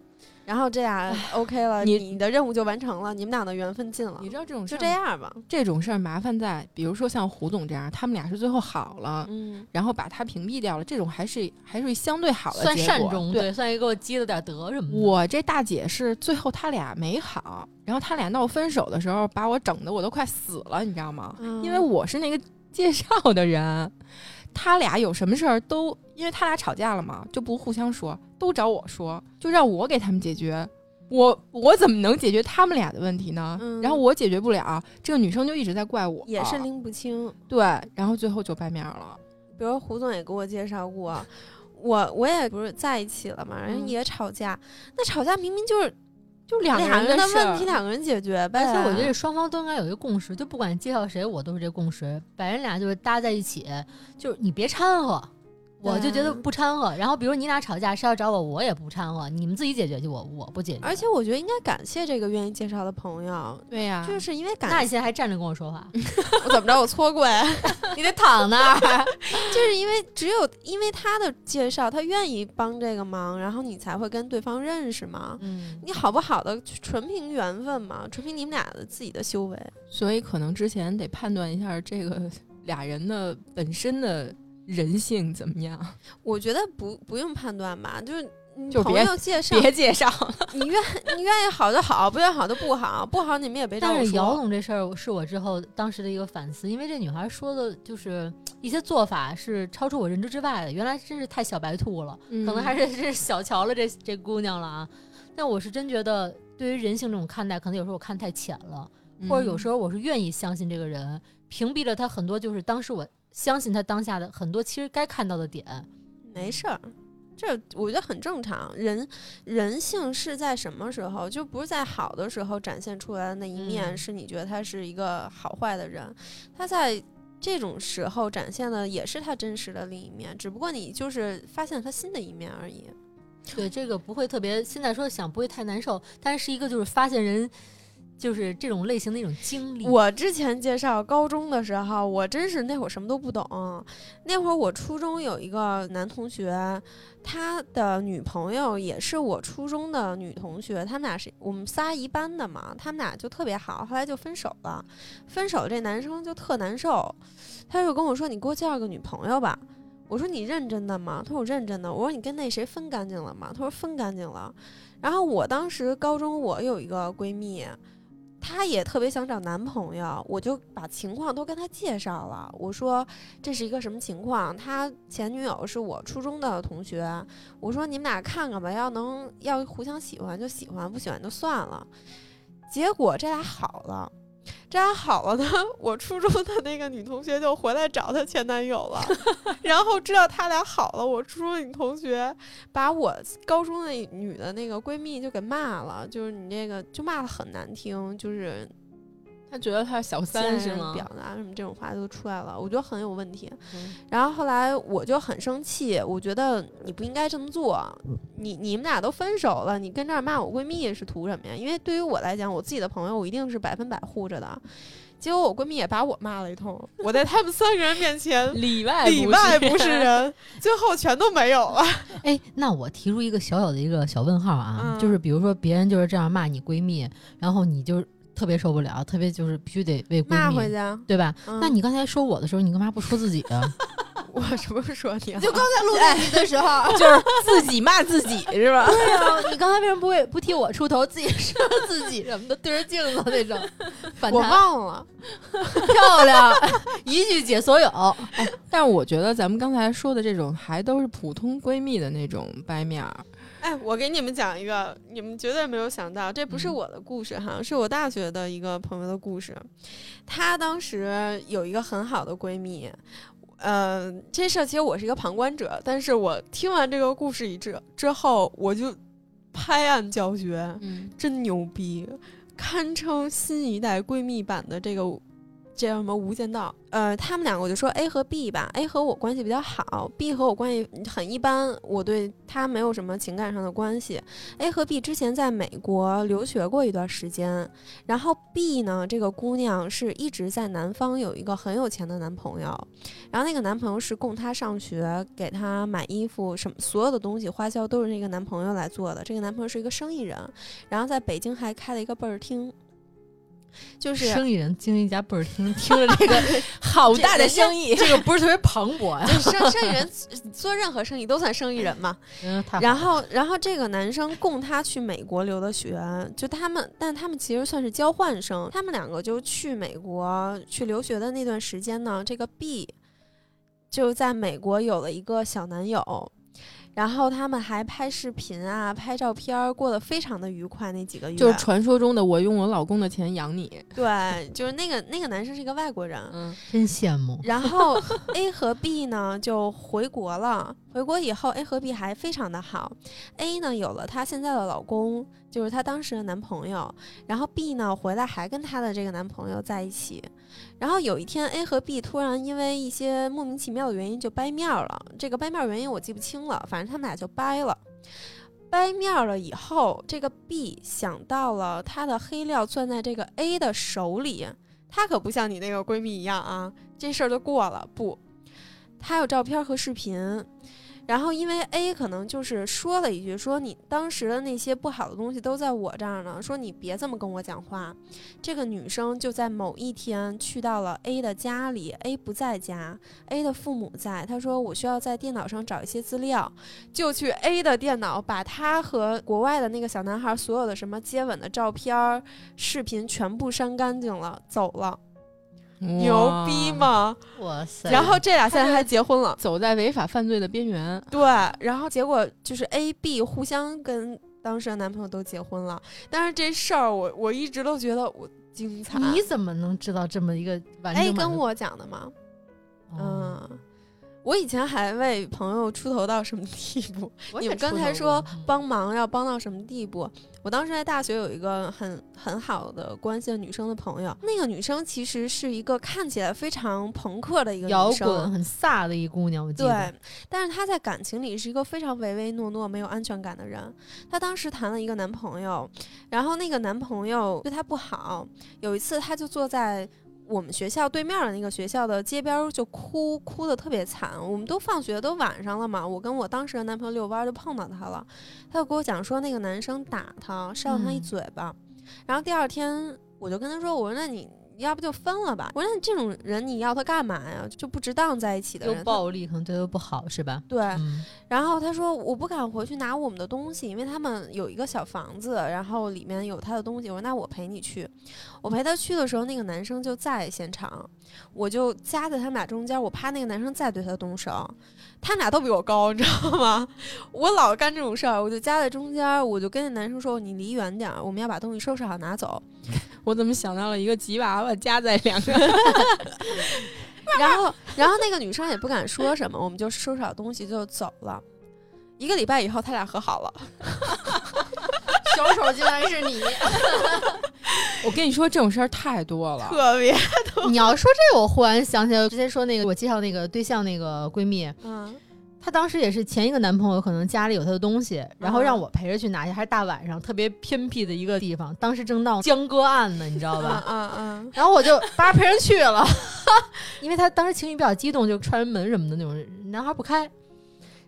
然后这俩 OK 了，你你的任务就完成了，你们俩的缘分尽了你，知道这种事就这样吧。这种事儿麻烦在，比如说像胡总这样，他们俩是最后好了，嗯，然后把他屏蔽掉了，这种还是还是相对好的算结果善终，对。算一给我积了点德什么的。我这大姐是最后他俩没好，然后他俩闹分手的时候，把我整的我都快死了，你知道吗？嗯因为我是那个介绍的人，他俩有什么事儿都，因为他俩吵架了嘛，就不互相说，都找我说，就让我给他们解决。我我怎么能解决他们俩的问题呢？嗯然后我解决不了，这个女生就一直在怪我，也是拎不清。对，然后最后就掰面了。比如胡总也给我介绍过，我我也不是在一起了嘛，然后嗯也吵架，那吵架明明就是就两个人的问题，两个人解决呗。而且我觉得双方都应该有一个共识，就不管介绍谁，我都是这共识，把人俩就是搭在一起，就是你别掺和。我就觉得不掺和，然后比如你俩吵架是要找我，我也不掺和，你们自己解决去，我我不解决。而且我觉得应该感谢这个愿意介绍的朋友，对呀、就是因为感那你现在还站着跟我说话，我怎么着我搓过呀？你得躺那儿。就是因为只有因为他的介绍，他愿意帮这个忙，然后你才会跟对方认识嘛。嗯，你好不好的纯凭缘分嘛，纯凭你们俩的自己的修为。所以可能之前得判断一下这个俩人的本身的人性怎么样？我觉得不不用判断吧，就是你朋友介绍，别介绍，你愿你愿意好就好，不愿意好就不好，不好你们也别找我但是姚。总这事儿是我之后当时的一个反思，因为这女孩说的就是一些做法是超出我认知之外的，原来真是太小白兔了，可能还是是小瞧了这 这姑娘了啊。但我是真觉得，对于人性这种看待，可能有时候我看太浅了，嗯或者有时候我是愿意相信这个人，屏蔽了他很多就是当时我相信他当下的很多其实该看到的点。没事儿，这我觉得很正常。人人性是在什么时候？就不是在好的时候展现出来的那一面，嗯是你觉得他是一个好坏的人，他在。这种时候展现的也是他真实的另一面，只不过你就是发现他新的一面而已。对这个不会特别，现在说想不会太难受，但是一个就是发现人就是这种类型的一种经历。我之前介绍高中的时候，我真是那会儿什么都不懂。那会儿我初中有一个男同学，他的女朋友也是我初中的女同学，他们俩是我们仨一班的嘛，他们俩就特别好，后来就分手了。分手这男生就特难受，他就跟我说：“你给我介绍个女朋友吧。”我说：“你认真的吗？”他说：“我认真的。”我说：“你跟那谁分干净了吗？”他说：“分干净了。”然后我当时高中我有一个闺蜜，她也特别想找男朋友，我就把情况都跟她介绍了。我说这是一个什么情况？他前女友是我初中的同学。我说你们俩看看吧，要能要互相喜欢就喜欢，不喜欢就算了。结果这俩好了。这样好了呢，我初中的那个女同学就回来找她前男友了，然后知道他俩好了，我初中的女同学把我高中的女的那个闺蜜就给骂了，就是你这个就骂的很难听，就是他觉得他是小三是吗？表达什么这种话都出来了，我觉得很有问题。嗯然后后来我就很生气，我觉得你不应该这么做。你你们俩都分手了，你跟这儿骂我闺蜜是图什么呀？因为对于我来讲，我自己的朋友我一定是百分百护着的。结果我闺蜜也把我骂了一通，我在他们三个人面前 里外里外不是是人，最后全都没有了。哎，那我提出一个小小的一个小问号啊，嗯就是比如说别人就是这样骂你闺蜜，然后你就特别受不了，特别就是必须得为闺蜜，骂回去啊。对吧？嗯那你刚才说我的时候，你干嘛不说自己啊？我什么时候说你啊？就刚才录那集的时候，就是自己骂自己是吧？对啊，你刚才为什么不会不替我出头，自己说自己什么的，对着镜子那种 反我弹，忘了。漂亮，一句解所有。但是我觉得咱们刚才说的这种还都是普通闺蜜的那种掰面儿，哎，我给你们讲一个，你们绝对没有想到，这不是嗯我的故事哈，是我大学的一个朋友的故事。她当时有一个很好的闺蜜，呃，这事儿其实我是一个旁观者，但是我听完这个故事一之之后，我就拍案叫绝，嗯，真牛逼，堪称新一代闺蜜版的这个。这叫什么《无间道》？呃，他们两个我就说 A 和 B 吧，A 和我关系比较好，B 和我关系很一般，我对他没有什么情感上的关系。A 和 B 之前在美国留学过一段时间，然后 B 呢，这个姑娘是一直在南方有一个很有钱的男朋友，然后那个男朋友是供她上学，给她买衣服，什么所有的东西花销都是那个男朋友来做的。这个男朋友是一个生意人，然后在北京还开了一个倍儿厅。就是生意人经一家倍儿听，听着这个 好大的生意，这个不是特别磅礴呀、就是生生意人做任何生意都算生意人嘛。嗯，然后，然后这个男生供他去美国留的学，就他们，但他们其实算是交换生。他们两个就去美国去留学的那段时间呢，这个 B 就在美国有了一个小男友，然后他们还拍视频啊、拍照片儿，过得非常的愉快。那几个月，就是传说中的我用我老公的钱养你，对，就是那个那个男生是一个外国人，嗯，真羡慕。然后 A 和 B 呢就回国了。回国以后，A 和 B 还非常的好。A 呢有了她现在的老公，就是她当时的男朋友。然后 B 呢回来还跟她的这个男朋友在一起。然后有一天，A 和 B 突然因为一些莫名其妙的原因就掰面了。这个掰面原因我记不清了，反正他们俩就掰了。掰面了以后，这个 B 想到了她的黑料攥在这个 A 的手里，她可不像你那个闺蜜一样啊，这事儿就过了。不，她有照片和视频，然后因为 A 可能就是说了一句，说你当时的那些不好的东西都在我这儿呢，说你别这么跟我讲话。这个女生就在某一天去到了 A 的家里，A 不在家，A 的父母在。她说我需要在电脑上找一些资料，就去 A 的电脑，把她和国外的那个小男孩所有的什么接吻的照片、视频全部删干净了，走了。牛逼？吗？哇塞！然后这俩现在还结婚了。走在违法犯罪的边缘，对，然后结果就是 A、B 互相跟当时的男朋友都结婚了，但是这事儿我我一直都觉得我精彩。你怎么能知道这么一个完整 A 跟我讲的吗，哦嗯，我以前还为朋友出头到什么地步？你们刚才说帮忙要帮到什么地步？我当时在大学有一个很很好的关系的女生的朋友，那个女生其实是一个看起来非常朋克的一个摇女生，滚很飒的一姑娘，我记得。对，但是她在感情里是一个非常唯唯诺诺、没有安全感的人。她当时谈了一个男朋友，然后那个男朋友对她不好。有一次，她就坐在我们学校对面的那个学校的街边儿就哭，哭的特别惨。我们都放学，都晚上了嘛。我跟我当时的男朋友遛弯儿就碰到他了，他就跟我讲说那个男生打他，扇了他一嗯嘴巴。然后第二天我就跟他说，我说那你。要不就分了吧？我说那这种人你要他干嘛呀？就不值当在一起的人。又暴力，可能对他不好，是吧？对，嗯，然后他说我不敢回去拿我们的东西，因为他们有一个小房子，然后里面有他的东西。我说那我陪你去。我陪他去的时候，那个男生就在现场，我就夹在他们俩中间，我怕那个男生再对他动手。他们俩都比我高，你知道吗？我老干这种事儿，我就夹在中间，我就跟那男生说：“你离远点儿，我们要把东西收拾好拿走。我怎么想到了一个吉娃娃夹在两个？”然后，然后那个女生也不敢说什么，我们就收拾好东西就走了。一个礼拜以后，他俩和好了。小丑竟然是你！我跟你说，这种事儿太多了。特别多，你要说这个，我忽然想起来，之前说那个我介绍那个对象那个闺蜜，嗯她当时也是前一个男朋友可能家里有她的东西，然后嗯让我陪着去拿去，还是大晚上，特别偏僻的一个地方，当时正闹江歌案呢，你知道嗯吧？嗯嗯，然后我就叭陪人去了，因为她当时情绪比较激动，就踹人门什么的那种，男孩不开。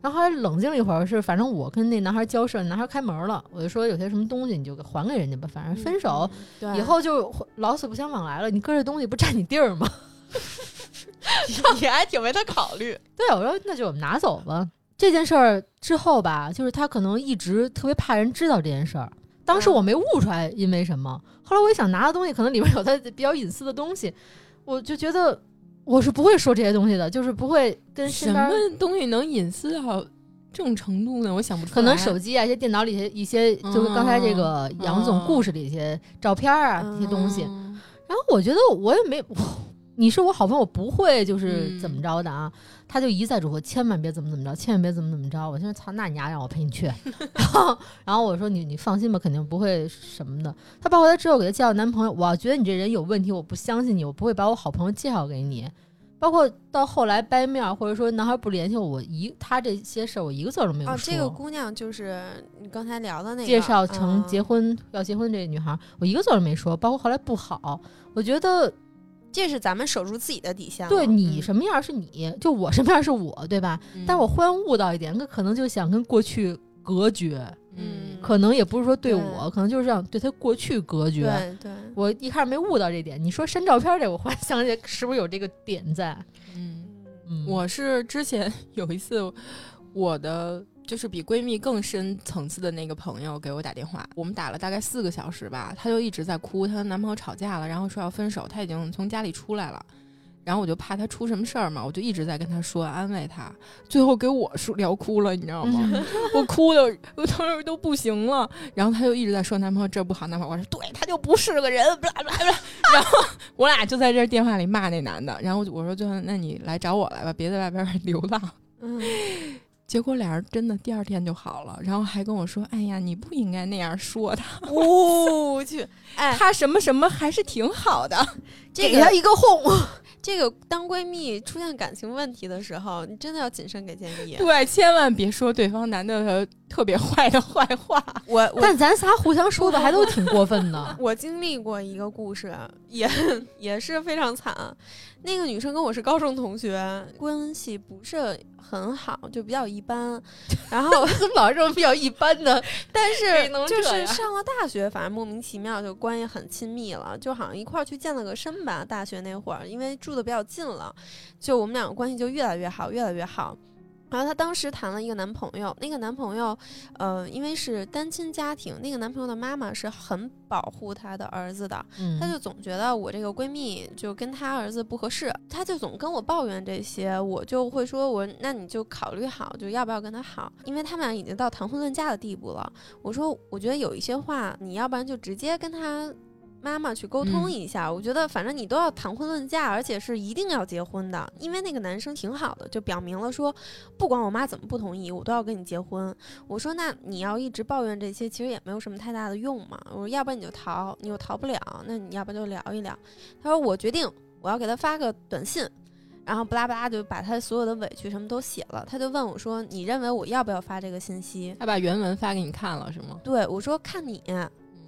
然后后来冷静了一会儿，是反正我跟那男孩交涉，男孩开门了，我就说有些什么东西你就还给人家吧，反正分手、嗯以后就老死不相往来了。你搁这东西不占你地儿吗？你还挺为他考虑。对，我说那就我们拿走吧。这件事儿之后吧，就是他可能一直特别怕人知道这件事儿。当时嗯我没悟出来因为什么，后来我一想拿的东西可能里面有他比较隐私的东西，我就觉得我是不会说这些东西的，就是不会跟什身边么东西能隐私到这种程度呢？我想不出来。可能手机啊、一些电脑里一些一些，就是刚才这个杨总故事里一些照片啊、这些东西。嗯然后我觉得我也没，你是我好朋友，我不会就是嗯怎么着的啊。他就一再嘱咐，千万别怎么怎么着，千万别怎么怎么着。我现在操，那你丫让我陪你去。然后，然后我说你你放心吧，肯定不会什么的。他包括他之后给他介绍男朋友，我要觉得你这人有问题，我不相信你，我不会把我好朋友介绍给你。包括到后来掰面儿，或者说男孩不联系我，我一他这些事儿我一个字儿都没有哦，说。这个姑娘就是你刚才聊的那个介绍成结婚，婚、要结婚这个女孩儿，我一个字儿都没说。包括后来不好，我觉得这是咱们守住自己的底线。对你嗯什么样是你，就我什么样是我，对吧？嗯但我忽然悟到一点，那可能就想跟过去隔绝，嗯可能也不是说对对我，可能就是让对他过去隔绝。对对，我一开始没悟到这点，你说删照片这，我忽然想起来是不是有这个点在？嗯，嗯，我是之前 有一次，我的就是比闺蜜更深层次的那个朋友给我打电话，我们打了大概四个小时吧，她就一直在哭，她跟男朋友吵架了，然后说要分手，她已经从家里出来了。然后我就怕她出什么事儿嘛，我就一直在跟她说安慰她，最后给我说聊哭了，你知道吗？我哭的我当时都不行了。然后她就一直在说男朋友这不好男朋友，我说对他就不是个人，不啦不啦不啦。然后我俩就在这电话里骂那男的，然后我说就那你来找我来吧，别在外边 流浪。嗯，结果俩人真的第二天就好了，然后还跟我说：“哎呀，你不应该那样说他，我去，哎，他什么什么还是挺好的。这个一个哄。这个当闺蜜出现感情问题的时候，你真的要谨慎给建议。对，千万别说对方男的特别坏的坏话。我我但咱仨互相说的还都挺过分的。我经历过一个故事，也也是非常惨。那个女生跟我是高中同学，关系不是很好，就比较一般。然后 怎么老是这种比较一般的？但是就是上了大学，反正莫名其妙就关系很亲密了，就好像一块儿去健了个身吧。大学那会儿，因为住的比较近了，就我们两个关系就越来越好，越来越好。然后她当时谈了一个男朋友，那个男朋友，呃，因为是单亲家庭，那个男朋友的妈妈是很保护她的儿子的，嗯她就总觉得我这个闺蜜就跟她儿子不合适，她就总跟我抱怨这些，我就会说我那你就考虑好，就要不要跟他好，因为他们俩已经到谈婚论嫁的地步了。我说我觉得有一些话，你要不然就直接跟他。妈妈去沟通嗯一下，我觉得反正你都要谈婚论嫁，而且是一定要结婚的，因为那个男生挺好的，就表明了说，不管我妈怎么不同意，我都要跟你结婚。我说那你要一直抱怨这些，其实也没有什么太大的用嘛。我说要不然你就逃，你又逃不了，那你要不然就聊一聊。他说我决定我要给他发个短信，然后巴拉巴拉就把他所有的委屈什么都写了。他就问我说你认为我要不要发这个信息？他把原文发给你看了是吗？对我说看你。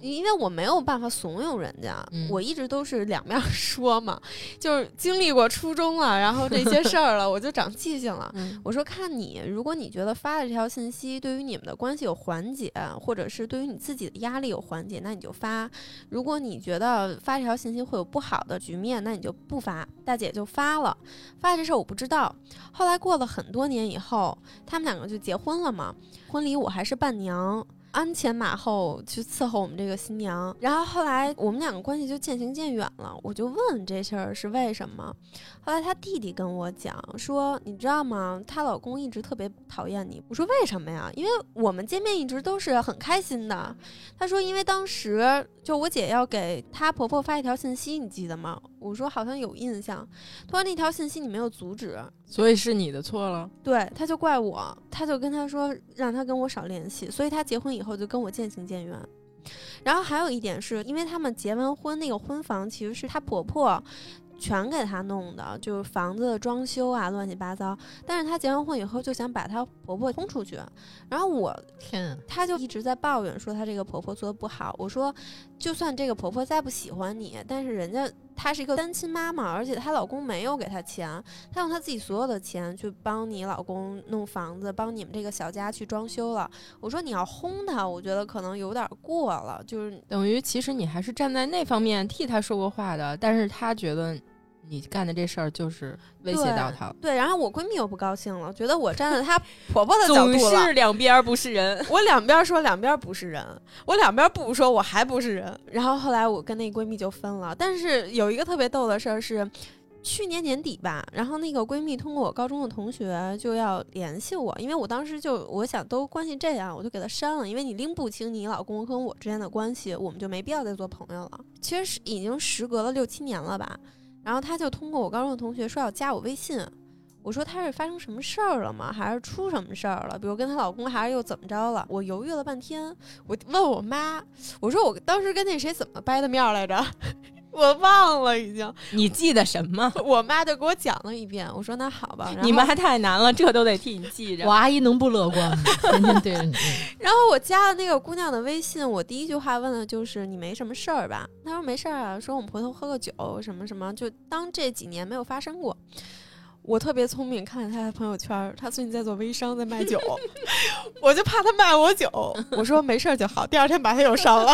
因为我没有办法怂恿人家，嗯我一直都是两面 说嘛，就是经历过初中了，然后这些事儿了，我就长记性了。嗯，我说看你，如果你觉得发的这条信息对于你们的关系有缓解，或者是对于你自己的压力有缓解，那你就发；如果你觉得发这条信息会有不好的局面，那你就不发。大姐就发了，发这事儿我不知道。后来过了很多年以后，他们两个就结婚了嘛，婚礼我还是伴娘。鞍前马后去伺候我们这个新娘，然后后来我们两个关系就渐行渐远了。我就问这事儿是为什么，后来她弟弟跟我讲说，你知道吗？她老公一直特别讨厌你。我说为什么呀？因为我们见面一直都是很开心的。她说，因为当时就我姐要给她婆婆发一条信息，你记得吗？我说好像有印象。她说那条信息你没有阻止，所以是你的错了。对，他就怪我，他就跟他说让他跟我少联系，所以他结婚以后就跟我渐行渐远。然后还有一点是因为他们结完婚，那个婚房其实是她婆婆全给她弄的，就是房子的装修啊，乱七八糟。但是她结完婚以后就想把她婆婆轰出去，然后我天啊，她就一直在抱怨说她这个婆婆做的不好。我说，就算这个婆婆再不喜欢你，但是人家她是一个单亲妈妈，而且她老公没有给她钱，她用她自己所有的钱去帮你老公弄房子，帮你们这个小家去装修了。我说你要轰她，我觉得可能有点过了，就是等于其实你还是站在那方面替她说过话的，但是她觉得你干的这事儿就是威胁到他了。对。然后我闺蜜又不高兴了，觉得我站在她 婆婆的角度了。两边儿不是人。我两边说两边不是人，我两边不说我还不是人。然后后来我跟那闺蜜就分了。但是有一个特别逗的事儿是，去年年底吧，然后那个闺蜜通过我高中的同学就要联系我，因为我当时就我想都关系这样，我就给她删了，因为你拎不清你老公和我之间的关系，我们就没必要再做朋友了。其实是已经时隔了六七年了吧。然后他就通过我高中的同学说要加我微信。我说他是发生什么事儿了吗？还是出什么事儿了？比如跟她老公还是又怎么着了？我犹豫了半天，我问我妈，我说我当时跟那谁怎么掰的面儿来着？我忘了已经。你记得什么？我妈就给我讲了一遍。我说那好吧。你妈太难了，这都得替你记着我。阿姨能不乐观吗？天天对着你，然后我加了那个姑娘的微信，我第一句话问的就是你没什么事儿吧？她说没事儿啊，说我们回头喝个酒什么什么，就当这几年没有发生过。我特别聪明，看了她的朋友圈儿，她最近在做微商，在卖酒，我就怕她卖我酒。我说没事儿就好，第二天把她又删了。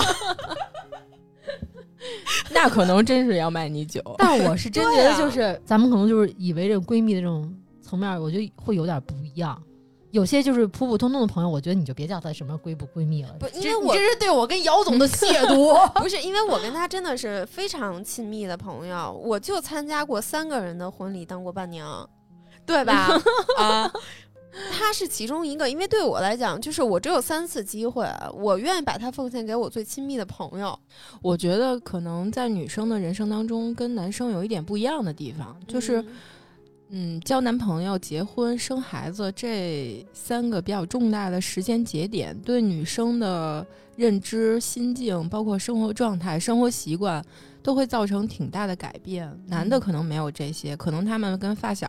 那可能真是要卖你酒。但我是真觉得，就是、咱们可能就是以为这闺蜜的这种层面，我觉得会有点不一样。有些就是普普通通的朋友，我觉得你就别叫她什么闺不闺蜜了，不因为我这是对我跟姚总的亵渎。不是因为我跟她真的是非常亲密的朋友，我就参加过三个人的婚礼，当过伴娘，对吧？啊。她是其中一个，因为对我来讲，就是我只有三次机会，我愿意把它奉献给我最亲密的朋友。我觉得可能在女生的人生当中，跟男生有一点不一样的地方，就是嗯嗯，交男朋友、结婚、生孩子这三个比较重大的时间节点，对女生的认知、心境，包括生活状态、生活习惯，都会造成挺大的改变。男的可能没有这些，可能他们跟发小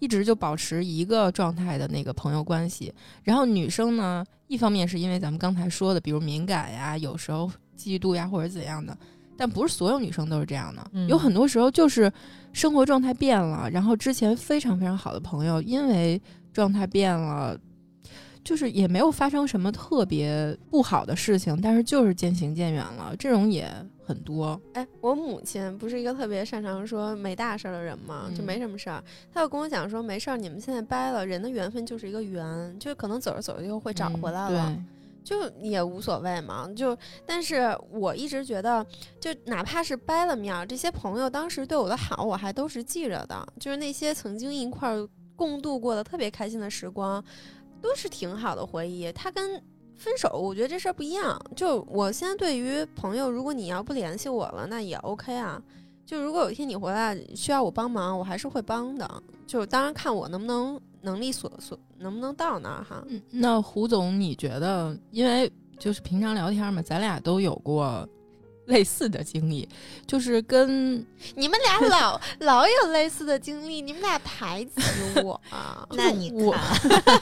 一直就保持一个状态的那个朋友关系。然后女生呢，一方面是因为咱们刚才说的，比如敏感呀，有时候嫉妒呀，或者怎样的。但不是所有女生都是这样的，嗯有很多时候就是生活状态变了，然后之前非常非常好的朋友，因为状态变了，就是也没有发生什么特别不好的事情，但是就是渐行渐远了，这种也很多。哎，我母亲不是一个特别擅长说没大事儿的人嘛，就没什么事儿。她就跟我讲说，没事儿，你们现在掰了，人的缘分就是一个缘，就可能走着走着就会找回来了。就也无所谓嘛，就但是我一直觉得，就哪怕是掰了面儿，这些朋友当时对我的好，我还都是记着的。就是那些曾经一块儿共度过的特别开心的时光，都是挺好的回忆。他跟分手，我觉得这事儿不一样。就我现在对于朋友，如果你要不联系我了，那也 OK 啊。就如果有一天你回来需要我帮忙，我还是会帮的。就当然看我能不能。能力所所能不能到那儿哈？那胡总，你觉得？因为就是平常聊天嘛，咱俩都有过类似的经历，就是跟你们俩老 老有类似的经历，你们俩排挤我啊？那你看，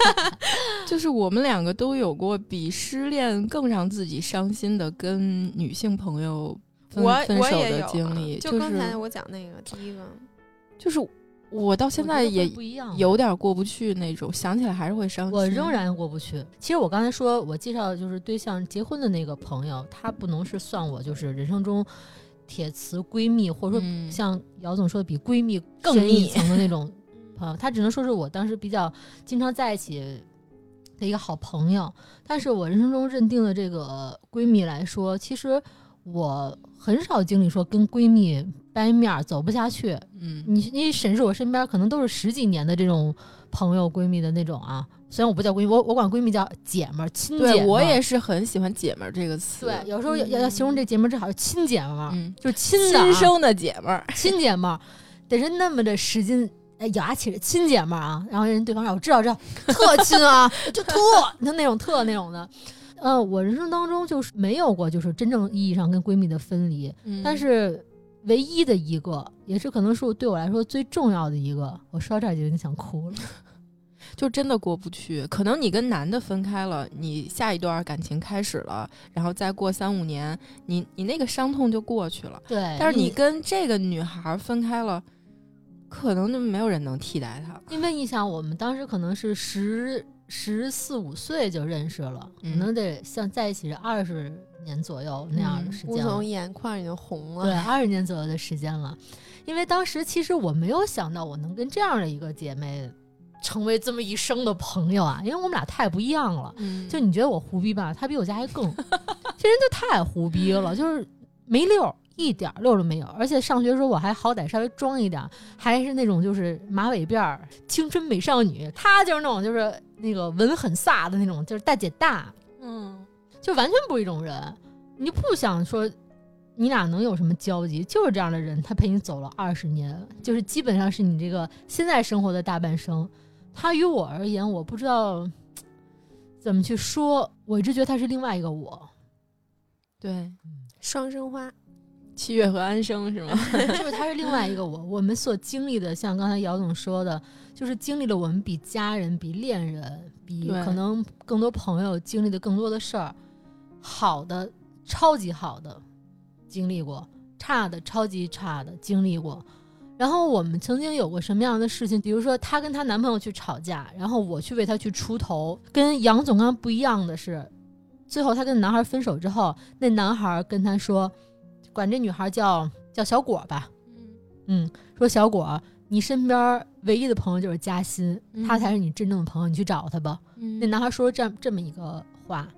就是我们两个都有过比失恋更让自己伤心的跟女性朋友分分手的经历。就刚才我讲那个第一个，就是。我到现在也不一样，有点过不去那种，想起来还是会伤心。我仍然过不去。其实我刚才说我介绍的就是对象结婚的那个朋友，他不能是算我就是人生中铁瓷闺蜜，或者说像姚总说的比闺蜜更深一层的那种 朋友，他只能说是我当时比较经常在一起的一个好朋友。但是我人生中认定的这个闺蜜来说，其实我很少经历说跟闺蜜。掰面儿走不下去，嗯，你你审视我身边可能都是十几年的这种朋友闺蜜的那种啊，虽然我不叫闺蜜，我我管闺蜜叫姐们儿、亲姐。对我也是很喜欢“姐们儿”这个词。对，有时候要要形容这姐们儿，正好是亲姐们儿，就是亲的亲生的姐们儿，亲姐们儿，得是那么的使劲咬牙切齿，亲姐们儿啊。然后人对方让：“我知道，知道，特亲啊，就特就那种特那种的。”嗯，我人生当中就是没有过就是真正意义上跟闺蜜的分离，但是。唯一的一个，也是可能是对我来说最重要的一个。我说到这儿就有点想哭了，就真的过不去。可能你跟男的分开了，你下一段感情开始了，然后再过三五年，你你那个伤痛就过去了。对，但是你跟这个女孩分开了，可能就没有人能替代她。因为你想，我们当时可能是十十四五岁就认识了，可能得像在一起是二十。年左右那样的时间，吴总眼眶已经红了。对，二十年左右的时间了，因为当时其实我没有想到我能跟这样的一个姐妹成为这么一生的朋友啊，因为我们俩太不一样了。嗯，就你觉得我胡逼吧，她比我家还更，这人就太胡逼了，就是没溜，一点溜都没有。而且上学时候我还好歹稍微装一点，还是那种就是马尾辫儿，青春美少女。她就是那种就是那个文很飒的那种，就是大姐大。嗯。就完全不是一种人，你就不想说你俩能有什么交集？就是这样的人，他陪你走了二十年，就是基本上是你这个现在生活的大半生。他于我而言，我不知道怎么去说，我一直觉得他是另外一个我。对，双生花，七月和安生是吗？就是他是另外一个我。我们所经历的，像刚才姚总说的，就是经历了我们比家人、比恋人、比可能更多朋友经历的更多的事儿。好的，超级好的经历过，差的超级差的经历过。然后我们曾经有过什么样的事情？比如说，她跟她男朋友去吵架，然后我去为她去出头。跟杨总刚不一样的是，最后她跟男孩分手之后，那男孩跟她说，管这女孩叫叫小果吧，嗯，说小果，你身边唯一的朋友就是嘉欣，他才是你真正的朋友，你去找他吧。那男孩说这这么一个话。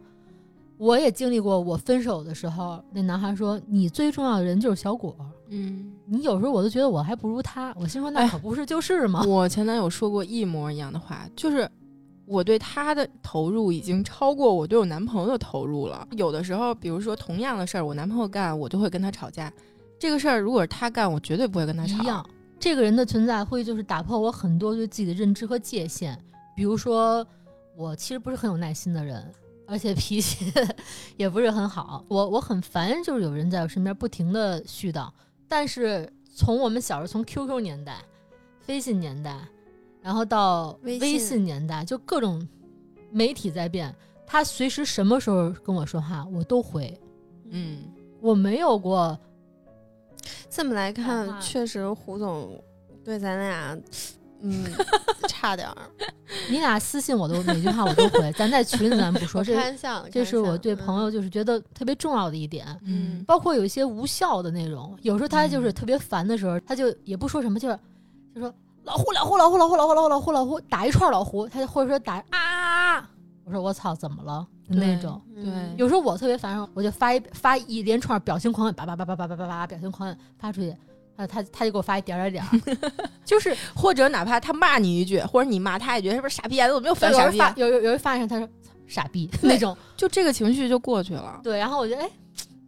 我也经历过，我分手的时候，那男孩说：“你最重要的人就是小果。”嗯，你有时候我都觉得我还不如他。我心说那可不是就是吗？我前男友说过一模一样的话，就是我对他的投入已经超过我对我男朋友的投入了。有的时候，比如说同样的事儿，我男朋友干，我就会跟他吵架。这个事儿如果是他干，我绝对不会跟他吵。一样，这个人的存在会就是打破我很多对自己的认知和界限。比如说，我其实不是很有耐心的人。而且脾气 也不是很好，我我很烦，就是有人在我身边不停的絮叨。但是从我们小时候，从 QQ 年代、飞信年代，然后到微信年代，就各种媒体在变，他随时什么时候跟我说话，我都回。嗯，我没有过。这么来看，确实胡总对咱俩。嗯，差点儿。你俩私信我都每句话我都回，咱在群里咱不说，我这开玩笑，这是我对朋友就是觉得特别重要的一点。嗯包括有一些无效的内容，有时候他就是嗯特别烦的时候，他就也不说什么，就是就说老胡老胡老胡老胡老胡老胡老胡老胡打一串老胡，他就或者说打啊，我说我操怎么了那种。嗯对有时候我特别烦，我就发一发一连串表情狂摁，叭叭叭叭叭叭叭叭表情狂摁发出去，他他他就给我发一点儿点儿点儿，就是 或者哪怕他骂你一句，或者你骂他一句，是不是傻逼啊？怎么又有反傻逼、人发啊？有有有人发一声他说 傻逼那种，就这个情绪就过去了。对，然后我觉得哎，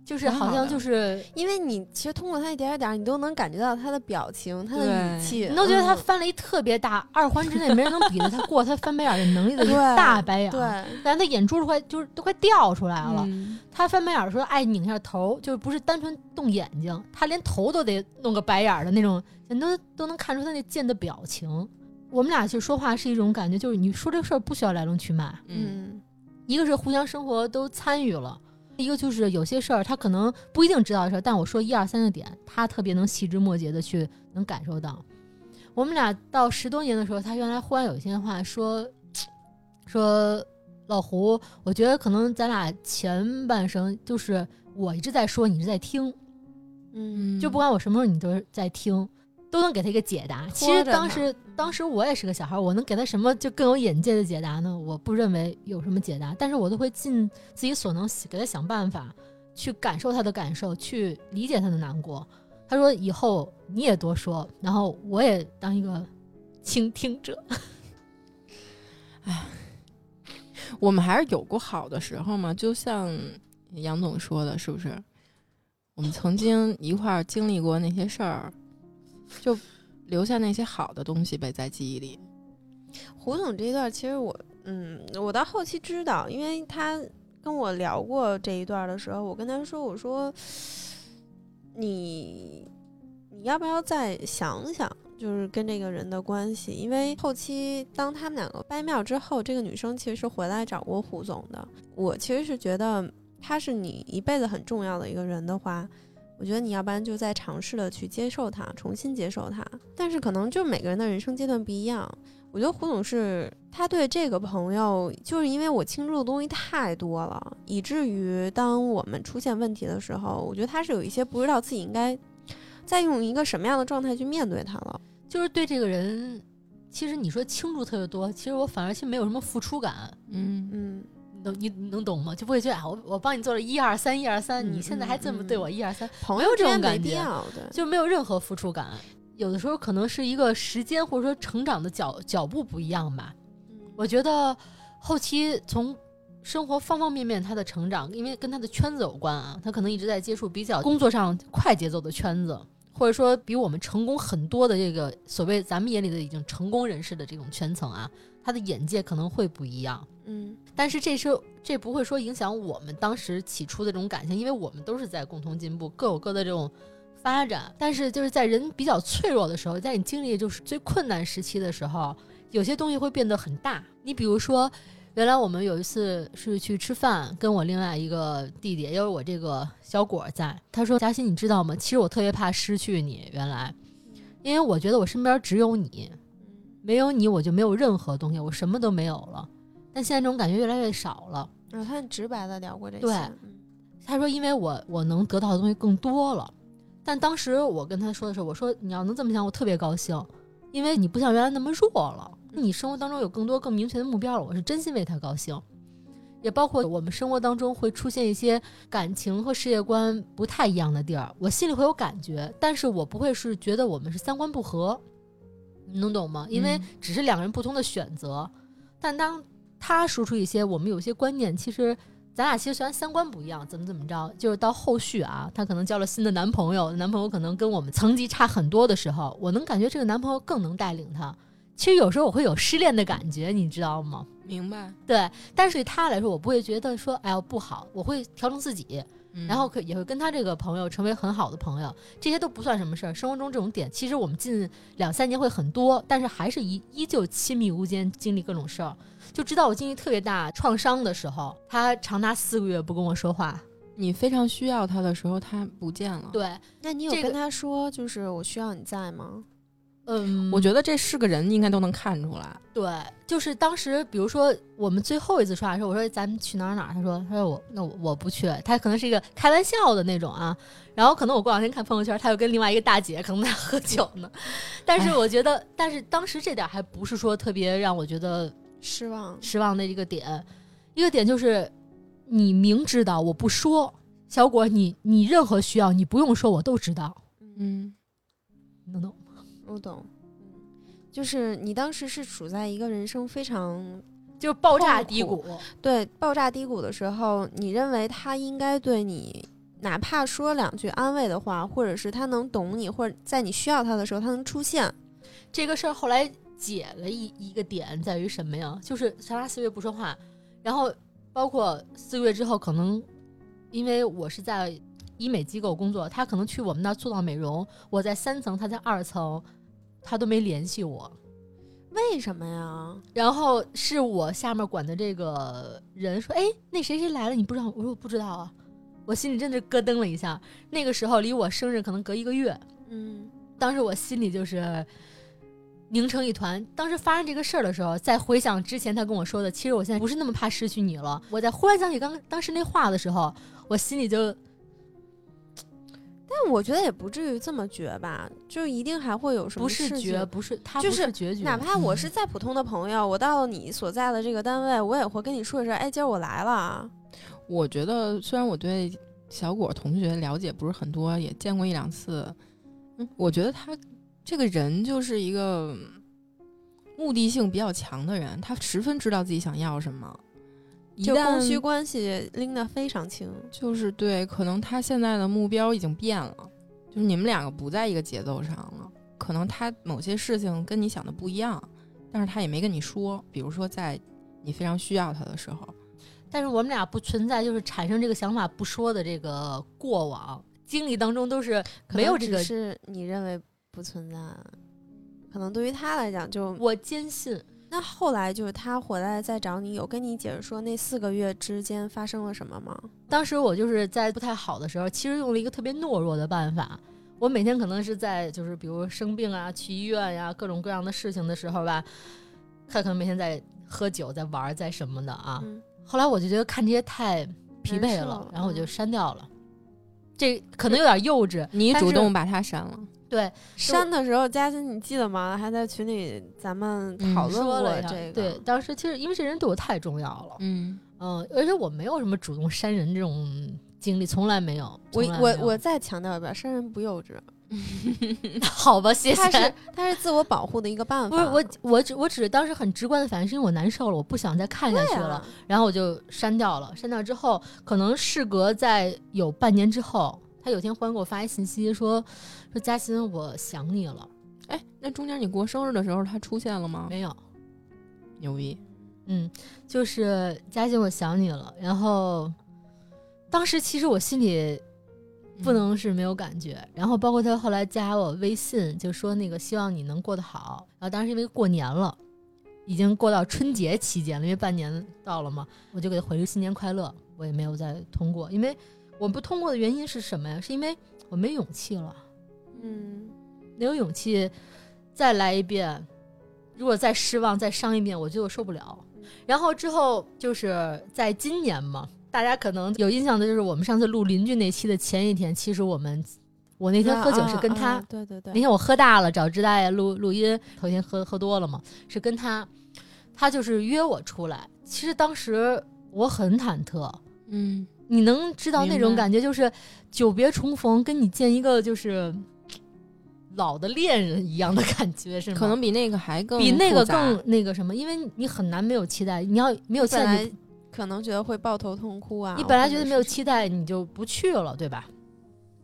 就是好好像就是因为你其实通过他一点儿点儿，你都能感觉到他的表情、他的语气，你都觉得他嗯翻了一特别大，二环之内没人能比得他过他翻白眼儿的能力的 大白眼儿，对，但他眼珠都快就是都快掉出来了。嗯他翻白眼儿的时候爱拧一下头，就是不是单纯动眼睛，他连头都得弄个白眼儿的那种，你都都能看出他那贱的表情。我们俩去说话是一种感觉，就是你说这个事儿不需要来龙去脉，嗯嗯一个是互相生活都参与了，一个就是有些事儿他可能不一定知道的事儿，但我说一二三个点，他特别能细枝末节的去能感受到。我们俩到十多年的时候，他原来忽然有一些话说说老胡，我觉得可能咱俩前半生就是我一直在说，你一直在听，嗯就不管我什么时候你都是在听，都能给他一个解答。其实当时当时我也是个小孩，我能给他什么就更有眼界的解答呢？我不认为有什么解答，但是我都会尽自己所能给他想办法，去感受他的感受，去理解他的难过。他说以后你也多说，然后我也当一个倾听者。哎我们还是有过好的时候嘛，就像杨总说的，是不是？我们曾经一块儿经历过那些事儿，就留下那些好的东西呗，在记忆里。胡总这一段，其实我，嗯，我到后期知道，因为他跟我聊过这一段的时候，我跟他说，我说，你你要不要再想想，就是跟这个人的关系？因为后期当他们两个掰面之后，这个女生其实是回来找过胡总的。我其实是觉得他是你一辈子很重要的一个人的话。我觉得你要不然就再尝试的去接受他，重新接受他。但是可能就每个人的人生阶段不一样，我觉得胡总是他对这个朋友，就是因为我倾注的东西太多了，以至于当我们出现问题的时候，我觉得他是有一些不知道自己应该再用一个什么样的状态去面对他了。就是对这个人，其实你说倾注特别多，其实我反而其实没有什么付出感。嗯嗯，你能你你能懂吗？就不会觉得啊，我我帮你做了一二三一二三，嗯你现在还这么对我一二三，朋友这种感觉。就没有任何付出感。有的时候可能是一个时间或者说成长的脚脚步不一样吧。我觉得后期从生活方方面面他的成长，因为跟他的圈子有关啊，他可能一直在接触比较工作上快节奏的圈子，或者说比我们成功很多的这个所谓咱们眼里的已经成功人士的这种圈层啊，他的眼界可能会不一样。嗯但是这是这不会说影响我们当时起初的这种感情，因为我们都是在共同进步，各有各的这种发展。但是就是在人比较脆弱的时候，在你经历就是最困难时期的时候，有些东西会变得很大。你比如说，原来我们有一次是去吃饭，跟我另外一个弟弟，也有我这个小果在，他说：“嘉欣，你知道吗？其实我特别怕失去你，原来，因为我觉得我身边只有你，没有你我就没有任何东西，我什么都没有了。”但现在这种感觉越来越少了。然后他很直白的聊过这些。对嗯他说：“因为我我能得到的东西更多了。”但当时我跟他说的时候，我说：“你要能这么想，我特别高兴，因为你不像原来那么弱了，你生活当中有更多更明确的目标了。”我是真心为他高兴。也包括我们生活当中会出现一些感情和世界观不太一样的地儿，我心里会有感觉，但是我不会是觉得我们是三观不合，你能懂吗？因为嗯只是两个人不同的选择，但当他说出一些我们有些观念，其实咱俩其实虽然三观不一样，怎么怎么着，就是到后续啊，她可能交了新的男朋友，男朋友可能跟我们层级差很多的时候，我能感觉这个男朋友更能带领她。其实有时候我会有失恋的感觉，你知道吗？明白。对，但是对他来说，我不会觉得说，哎呦不好，我会调整自己，嗯然后可也会跟他这个朋友成为很好的朋友，这些都不算什么事儿。生活中这种点，其实我们近两三年会很多，但是还是依依旧亲密无间，经历各种事儿。就直到我经历特别大创伤的时候，他长达四个月不跟我说话。你非常需要他的时候，他不见了。，对，那你有这个跟他说，就是我需要你在吗？嗯，我觉得这是个人应该都能看出来。对，就是当时，比如说我们最后一次说话的时候，我说咱们去哪儿哪儿，他说他说我那我我不去，他可能是一个开玩笑的那种啊。然后可能我过两天看朋友圈，他又跟另外一个大姐可能在喝酒呢。但是我觉得，但是当时这点还不是说特别让我觉得失望。失望的一个点，一个点就是你明知道我不说，小果你你任何需要你不用说我都知道，嗯，你能懂吗？我懂，嗯，就是你当时是处在一个人生非常就是爆炸低谷，对爆炸低谷的时候，你认为他应该对你，哪怕说两句安慰的话，或者是他能懂你，或者在你需要他的时候他能出现。这个事儿后来解了一一个点在于什么呀？就是长达四月不说话，然后包括四个月之后，可能因为我是在医美机构工作，他可能去我们那儿做到美容，我在三层，他在二层，他都没联系我。为什么呀？然后是我下面管的这个人说：“哎，那谁谁来了，你不知道？”我说：“我不知道啊。”我心里真的咯噔了一下。那个时候离我生日可能隔一个月，嗯当时我心里就是拧成一团。当时发生这个事儿的时候，再回想之前他跟我说的，其实我现在不是那么怕失去你了。我在忽然想起刚当时那话的时候，我心里就但我觉得也不至于这么绝吧，就一定还会有什么不是事绝，不是他不就是决绝，哪怕我嗯是再普通的朋友，我到你所在的这个单位，我也会跟你说一声，哎，今儿我来了啊。我觉得虽然我对小果同学了解不是很多，也见过一两次，嗯，我觉得他这个人就是一个目的性比较强的人，他十分知道自己想要什么。一就供需关系拎得非常清。就是对，可能他现在的目标已经变了，就是你们两个不在一个节奏上了。可能他某些事情跟你想的不一样，但是他也没跟你说。比如说在你非常需要他的时候，但是我们俩不存在就是产生这个想法不说的这个过往经历当中都是没有这个。是你认为不存在，可能对于他来讲就我坚信，那后来就是他回来再找你，有跟你解释说那四个月之间发生了什么吗？当时我就是在不太好的时候，其实用了一个特别懦弱的办法。我每天可能是在就是比如生病啊、去医院呀、各种各样的事情的时候吧，他可能每天在喝酒、在玩、在什么的啊。嗯后来我就觉得看这些太疲惫了了，然后我就嗯删掉了。这可能有点幼稚，你主动把他删了。对删的时候，嘉欣你记得吗？还在群里咱们嗯讨论过说了一下这个。对，当时其实因为这人对我太重要了，嗯，嗯，而且我没有什么主动删人这种经历，从来没有。我我我再强调一遍，删人不幼稚，好吧，谢谢。他是他是自我保护的一个办法。不是我，我只我只是当时很直观的反应，是因为我难受了，我不想再看下去了，啊，然后我就删掉了。删掉之后，可能事隔在有半年之后，他有天忽然给我发一信息说说嘉欣，我想你了。哎，那中间你过生日的时候他出现了吗？没有，牛逼！嗯，就是嘉欣，我想你了。然后当时其实我心里不能是没有感觉。然后包括他后来加我微信，就说那个希望你能过得好。然后当时因为过年了，已经过到春节期间了，因为半年到了嘛，我就给他回个新年快乐。我也没有再通过，因为我不通过的原因是什么呀？是因为我没勇气了，嗯，没有勇气再来一遍。如果再失望、再伤一遍，我觉得我受不了。然后之后就是在今年嘛，大家可能有印象的就是我们上次录邻居那期的前一天，其实我们我那天喝酒是跟他，啊啊对对对，那天我喝大了找志大爷录录音，头天喝喝多了嘛，是跟他，他就是约我出来。其实当时我很忐忑，嗯，你能知道那种感觉，就是久别重逢，跟你见一个就是老的恋人一样的感觉，是吗？可能比那个还更比那个更那个什么，因为你很难没有期待，你要没有期待你，可能觉得会抱头痛哭啊。你本来觉得没有期待，你就不去了，对吧？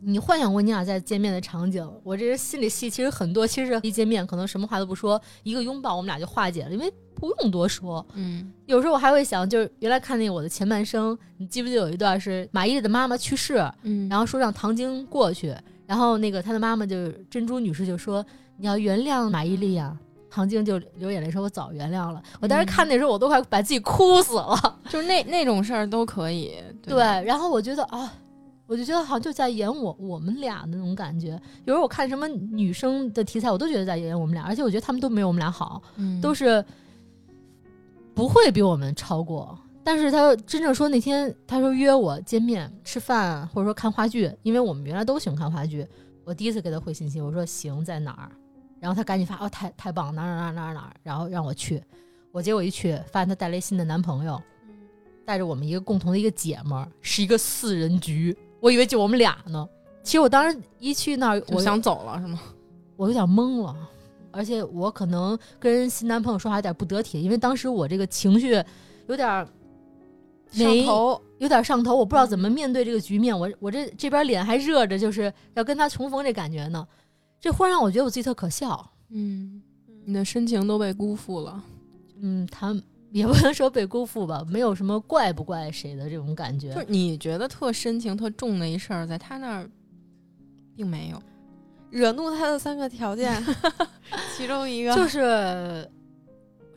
你幻想过你俩在见面的场景，我这人心里戏其实很多。其实一见面可能什么话都不说，一个拥抱我们俩就化解了，因为不用多说。嗯有时候我还会想，就是原来看那个我的前半生，你记不记得有一段是马伊琍的妈妈去世，嗯，然后说让唐晶过去，然后那个她的妈妈就是珍珠女士就说你要原谅马伊琍呀。唐晶就流眼泪说：“我早原谅了。”我当时看那时候，我都快把自己哭死了。就是那那种事儿都可以。对，然后我觉得啊，我我就觉得好像就在演我我们俩的那种感觉。有时候我看什么女生的题材，我都觉得在演我们俩，而且我觉得他们都没有我们俩好，嗯都是不会比我们超过。但是他真正说那天，他说约我见面吃饭，或者说看话剧，因为我们原来都喜欢看话剧。我第一次给他回信息，我说行，在哪儿？然后他赶紧发，哦，太太棒，哪儿哪儿哪儿哪儿哪儿，然后让我去。我结果一去，发现他带了一新的男朋友，带着我们一个共同的一个姐们儿，是一个四人局。我以为就我们俩呢。其实我当时一去那儿，我想走了是吗？我有点懵了，而且我可能跟新男朋友说话有点不得体，因为当时我这个情绪有点儿上没头，有点上头，我不知道怎么面对这个局面。我我这这边脸还热着，就是要跟他重逢这感觉呢。这忽然让我觉得我自己特可笑。嗯，你的深情都被辜负了。嗯，他也不能说被辜负吧，没有什么怪不怪谁的这种感觉。就是你觉得特深情、特重的一事儿，在他那儿并没有。惹怒他的三个条件，其中一个就是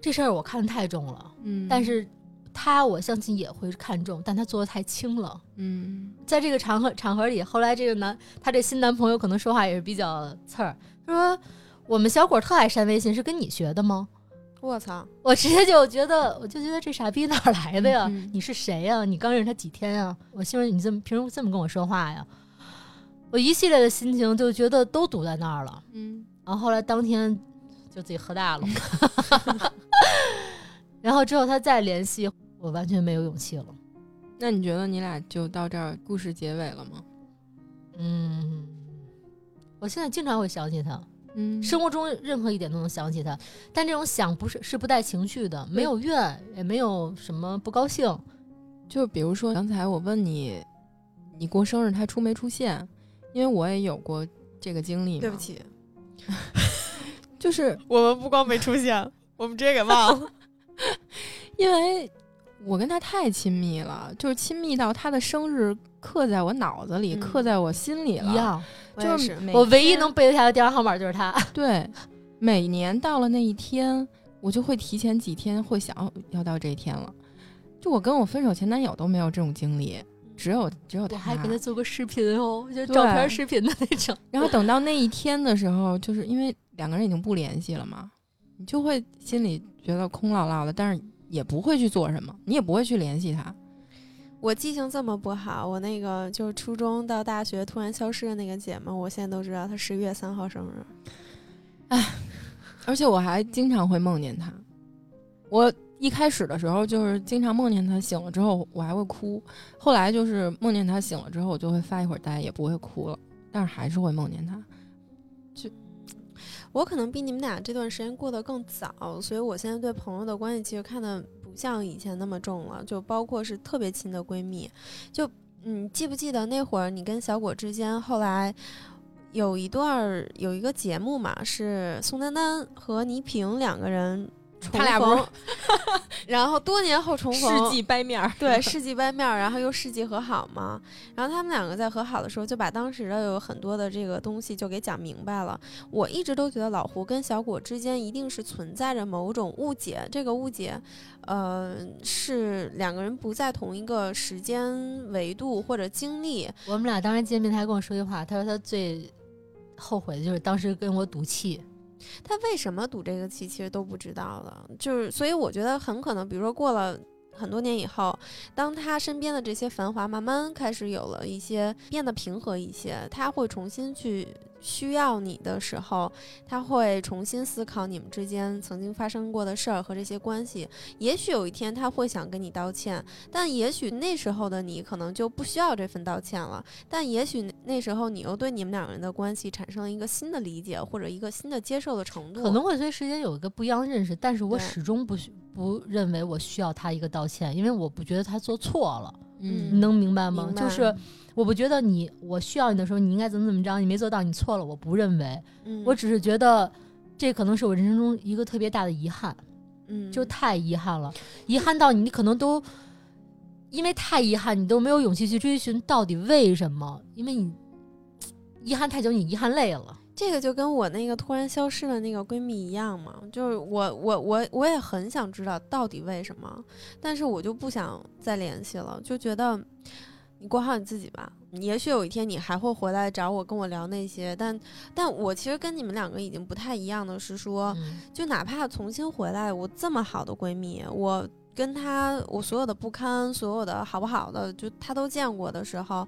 这事儿我看的太重了，嗯但是他我相信也会看重，但他做的太轻了。嗯在这个场合场合里，后来这个男他这新男朋友可能说话也是比较刺儿，他说我们小果特爱删微信，是跟你学的吗？我操，我直接就觉得，我就觉得这傻逼哪儿来的呀？嗯你是谁呀？你刚认识他几天呀？我心说你这么凭什么这么跟我说话呀？我一系列的心情就觉得都堵在那儿了。嗯然后后来当天就自己喝大了 然后之后他再联系，我完全没有勇气了。那你觉得你俩就到这儿故事结尾了吗？嗯，我现在经常会想起他，嗯生活中任何一点都能想起他，但这种想不是是不带情绪的，没有怨，也没有什么不高兴。就比如说刚才我问你，你过生日他出没出现？因为我也有过这个经历。对不，起，就是我们不光没出现，我们直接给忘了。因为我跟他太亲密了，就是亲密到他的生日刻在我脑子里，嗯刻在我心里了。一样，就是我唯一能背得下的电话号码就是他。对，每年到了那一天，我就会提前几天会想要到这一天了。就我跟我分手前男友都没有这种经历，只有只有他。我还给他做过视频哦，就对照片、视频的那种。然后等到那一天的时候，就是因为两个人已经不联系了嘛，你就会心里觉得空落落的，但是也不会去做什么，你也不会去联系他。我记性这么不好，我那个就是初中到大学突然消失的那个姐们，我现在都知道她十一月三号生日。哎而且我还经常会梦见他。我一开始的时候就是经常梦见他，醒了之后我还会哭。后来就是梦见他醒了之后，我就会发一会儿呆，也不会哭了，但是还是会梦见他。我可能比你们俩这段时间过得更早，所以我现在对朋友的关系其实看得不像以前那么重了，就包括是特别亲的闺蜜。就嗯，记不记得那会儿你跟小果之间后来有一段儿有一个节目嘛，是宋丹丹和倪萍两个人重他俩不是，然后多年后重逢，世纪掰面儿，对，世纪掰面儿，然后又世纪和好嘛。然后他们两个在和好的时候，就把当时的有很多的这个东西就给讲明白了。我一直都觉得老胡跟小果之间一定是存在着某种误解，这个误解，呃，是两个人不在同一个时间维度或者经历。我们俩当时见面，他还跟我说句话，他说他最后悔的就是当时跟我赌气。他为什么赌这个气，其实都不知道了。就是，所以我觉得很可能，比如说过了很多年以后，当他身边的这些繁华慢慢开始有了一些变得平和一些，他会重新去需要你的时候，他会重新思考你们之间曾经发生过的事儿和这些关系。也许有一天他会想跟你道歉，但也许那时候的你可能就不需要这份道歉了。但也许那时候你又对你们两个人的关系产生了一个新的理解或者一个新的接受的程度，可能会随时间有一个不一样的认识，但是我始终不需不认为我需要他一个道歉，因为我不觉得他做错了，嗯你能明白吗？白就是我不觉得你我需要你的时候你应该怎么怎么着，你没做到，你错了，我不认为，嗯我只是觉得这可能是我人生中一个特别大的遗憾，嗯就太遗憾了，遗憾到你可能都。因为太遗憾，你都没有勇气去追寻到底为什么？因为你遗憾太久，你遗憾累了。这个就跟我那个突然消失的那个闺蜜一样嘛，就是我我我我也很想知道到底为什么，但是我就不想再联系了，就觉得你过好你自己吧，也许有一天你还会回来找我，跟我聊那些，但但我其实跟你们两个已经不太一样的是说，嗯。就哪怕重新回来，我这么好的闺蜜，我跟她我所有的不堪，所有的好不好的，就她都见过的时候，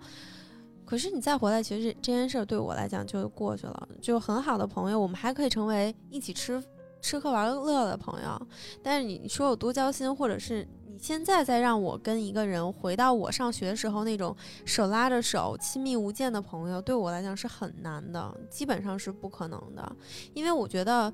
可是你再回来，其实这件事儿对我来讲就过去了。就很好的朋友，我们还可以成为一起吃吃喝玩乐的朋友。但是你说有多交心，或者是你现在再让我跟一个人回到我上学时候那种手拉着手、亲密无间的朋友，对我来讲是很难的，基本上是不可能的。因为我觉得。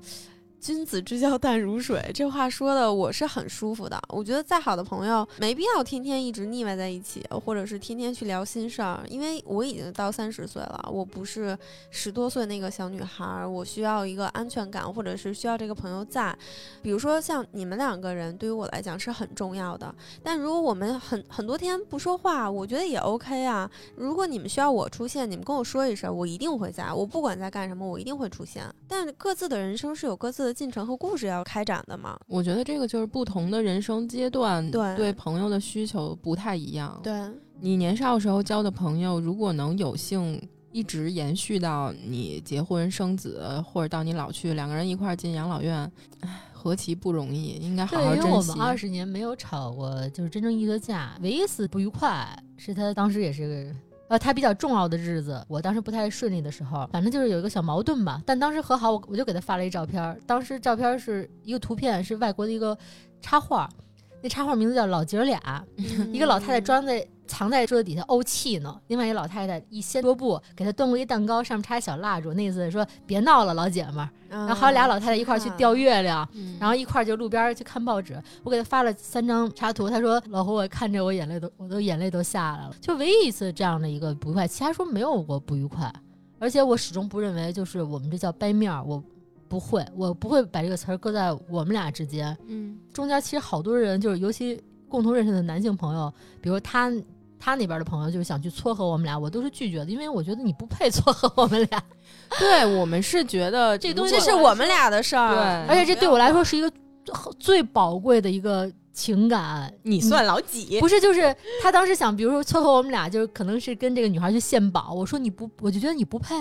君子之交淡如水，这话说的我是很舒服的。我觉得再好的朋友，没必要天天一直腻歪在一起，或者是天天去聊心事儿。因为我已经到三十岁了，我不是十多岁那个小女孩，我需要一个安全感，或者是需要这个朋友在。比如说像你们两个人，对于我来讲是很重要的。但如果我们很很多天不说话，我觉得也 OK 啊。如果你们需要我出现，你们跟我说一声，我一定会在。我不管在干什么，我一定会出现。但各自的人生是有各自的进程和故事要开展的嘛。我觉得这个就是不同的人生阶段对对朋友的需求不太一样。对，你年少时候交的朋友，如果能有幸一直延续到你结婚生子，或者到你老去，两个人一块儿进养老院，唉，何其不容易，应该好好对，因为我珍惜们。二十年没有吵过，就是真正意义的架。唯一一次不愉快是他当时也是。呃，他比较重要的日子，我当时不太顺利的时候，反正就是有一个小矛盾吧。但当时和好，我我就给他发了一照片。当时照片是一个图片，是外国的一个插画，那插画名字叫《老姐儿俩》，一个老太太装在藏在桌子底下怄气呢，另外一个老太太一掀桌布，给她端过一蛋糕，上面插一小蜡烛，那意思说别闹了，老姐们儿。然然后还有俩老太太一块儿去钓月亮，嗯然后一块儿就路边儿去看报纸。我给她发了三张插图，她说：“老胡，我看着我眼泪都，我都眼泪都下来了。”就唯一一次这样的一个不愉快，其他说没有过不愉快。而且我始终不认为就是我们这叫掰面儿，我不会，我不会把这个词儿搁在我们俩之间。嗯，中间其实好多人就是，尤其共同认识的男性朋友，比如他他那边的朋友，就是想去撮合我们俩，我都是拒绝的，因为我觉得你不配撮合我们俩。对我们是觉得 这东西这是我们俩的事儿。对而且这对我来说是一个最宝贵的一个情感。你算老几？不是，就是他当时想，比如说撮合我们俩，就是可能是跟这个女孩去献宝。我说你不，我就觉得你不配。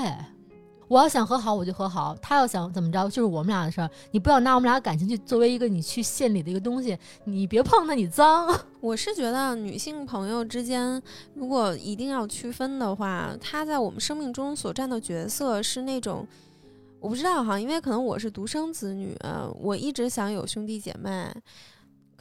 我要想和好，我就和好；他要想怎么着，就是我们俩的事儿。你不要拿我们俩感情去作为一个你去献礼的一个东西，你别碰它，你脏。我是觉得女性朋友之间，如果一定要区分的话，她在我们生命中所占的角色是那种，我不知道哈，因为可能我是独生子女，我一直想有兄弟姐妹。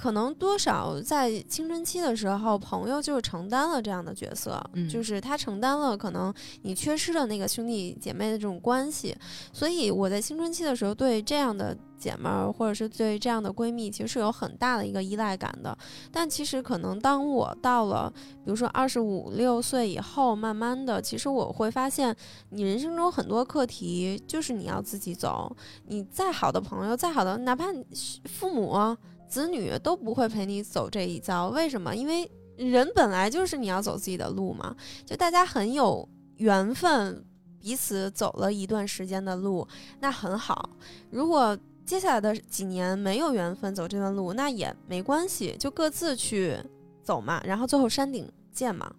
可能多少在青春期的时候，朋友就承担了这样的角色，嗯就是他承担了可能你缺失的那个兄弟姐妹的这种关系。所以我在青春期的时候，对这样的姐妹儿或者是对这样的闺蜜，其实是有很大的一个依赖感的。但其实可能当我到了，比如说二十五六岁以后，慢慢的，其实我会发现，你人生中很多课题就是你要自己走。你再好的朋友，再好的，哪怕你父母啊、子女都不会陪你走这一遭。为什么？因为人本来就是你要走自己的路嘛，就大家很有缘分，彼此走了一段时间的路，那很好。如果接下来的几年没有缘分走这段路，那也没关系，就各自去走嘛，然后最后山顶见嘛。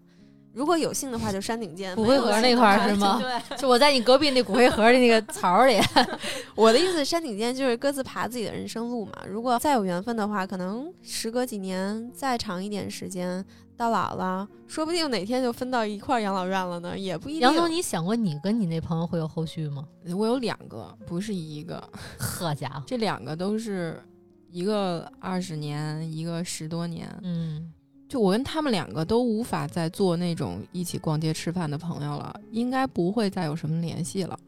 如果有幸的话，就山顶见。骨灰盒那块儿是吗对，就我在你隔壁那骨灰盒的那个 槽儿里，我的意思，山顶见就是各自爬自己的人生路嘛。如果再有缘分的话，可能时隔几年，再长一点时间，到老了，说不定哪天就分到一块儿养老院了呢，也不一定。杨总，你想过你跟你那朋友会有后续吗？我有两个，不是一个，呵家伙，这两个都是一个二十年，一个十多年。嗯，就我跟他们两个都无法再做那种一起逛街吃饭的朋友了，应该不会再有什么联系了。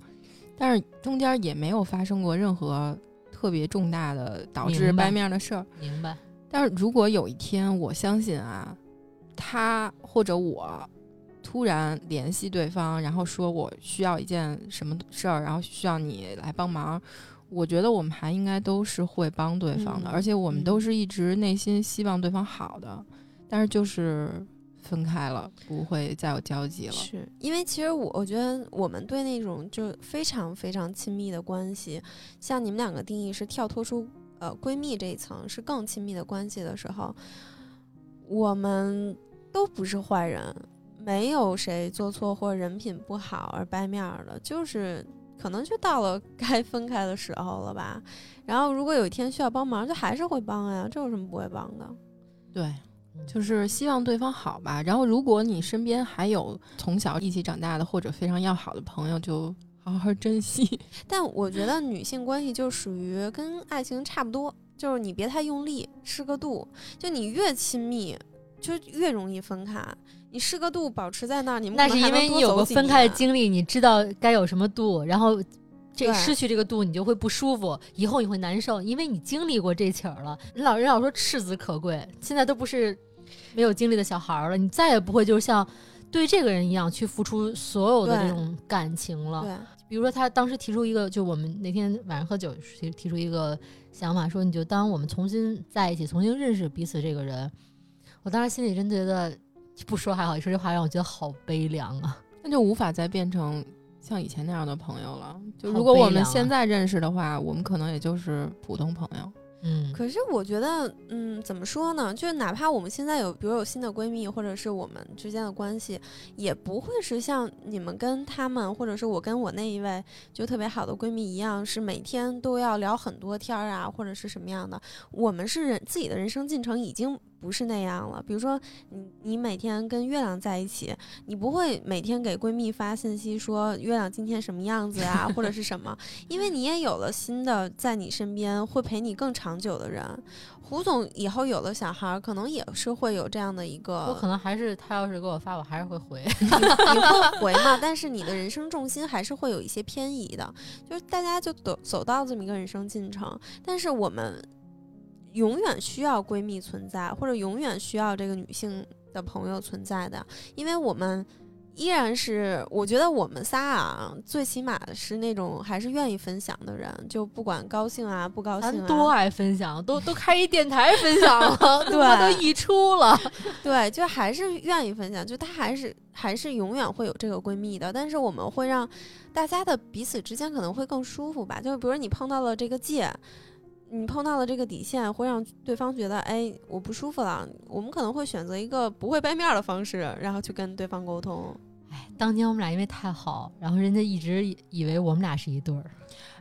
但是中间也没有发生过任何特别重大的导致白掰面的事儿。明白。但是如果有一天，我相信啊，他或者我突然联系对方，然后说我需要一件什么事儿，然后需要你来帮忙，我觉得我们还应该都是会帮对方的，嗯而且我们嗯都是一直内心希望对方好的，但是就是分开了，不会再有交集了。是因为其实我我觉得我们对那种就非常非常亲密的关系，像你们两个定义是跳脱出呃闺蜜这一层是更亲密的关系的时候，我们都不是坏人，没有谁做错或人品不好而掰面儿的，就是可能就到了 该分开的时候了吧。然后如果有一天需要帮忙，就还是会帮呀，这有什么不会帮的？对，就是希望对方好吧。然后，如果你身边还有从小一起长大的或者非常要好的朋友，就好好珍惜。但我觉得女性关系就属于跟爱情差不多，就是你别太用力，适个度。就你越亲密，就越容易分开。你适个度保持在那儿，你们那是因为你有走几个分开的经历，你知道该有什么度，然后这失去这个度，你就会不舒服，以后你会难受，因为你经历过这起儿了。人老人老说赤子可贵，现在都不是没有经历的小孩儿了，你再也不会就像对这个人一样去付出所有的这种感情了。对，比如说，他当时提出一个，就我们那天晚上喝酒提提出一个想法，说你就当我们重新在一起，重新认识彼此这个人。我当时心里真觉得不说还好，一说这话让我觉得好悲凉啊。那就无法再变成像以前那样的朋友了。就如果我们现在认识的话，我们可能也就是普通朋友。嗯，可是我觉得，嗯，怎么说呢？就是哪怕我们现在有，比如有新的闺蜜，或者是我们之间的关系，也不会是像你们跟他们，或者是我跟我那一位就特别好的闺蜜一样，是每天都要聊很多天儿啊，或者是什么样的。我们是人自己的人生进程已经不是那样了。比如说，你你每天跟月亮在一起，你不会每天给闺蜜发信息说月亮今天什么样子呀，或者是什么，因为你也有了新的在你身边会陪你更长久的人。胡总以后有了小孩儿，可能也是会有这样的一个，我可能还是他要是给我发，我还是会回。你会回嘛，但是你的人生重心还是会有一些偏移的，就是大家就走走到这么一个人生进程，但是我们永远需要闺蜜存在，或者永远需要这个女性的朋友存在的，因为我们。依然是，我觉得我们仨啊，最起码是那种还是愿意分享的人，就不管高兴啊、不高兴多爱分享，都都开一电台分享了，对都溢出了。对，就还是愿意分享，就她还是还是永远会有这个闺蜜的，但是我们会让大家的彼此之间可能会更舒服吧。就比如你碰到了这个界，你碰到了这个底线，会让对方觉得，哎，我不舒服了。我们可能会选择一个不会掰面儿的方式，然后去跟对方沟通。哎，当年我们俩因为太好，然后人家一直以以为我们俩是一对儿。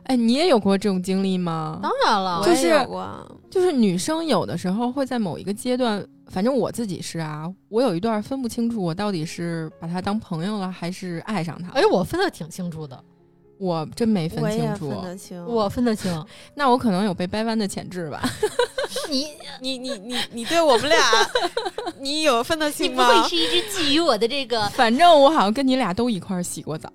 哎，你也有过这种经历吗？当然了我也就是有过就是女生有的时候会在某一个阶段，反正我自己是啊，我有一段分不清楚我到底是把他当朋友了，还是爱上他。哎，我分的挺清楚的，我真没分清楚分，得清。我分得清。那我可能有被掰弯的潜质吧。你 你你你你对我们俩，你有分得清吗？你不会是一直觊觎我的这个？反正我好像跟你俩都一块儿洗过澡。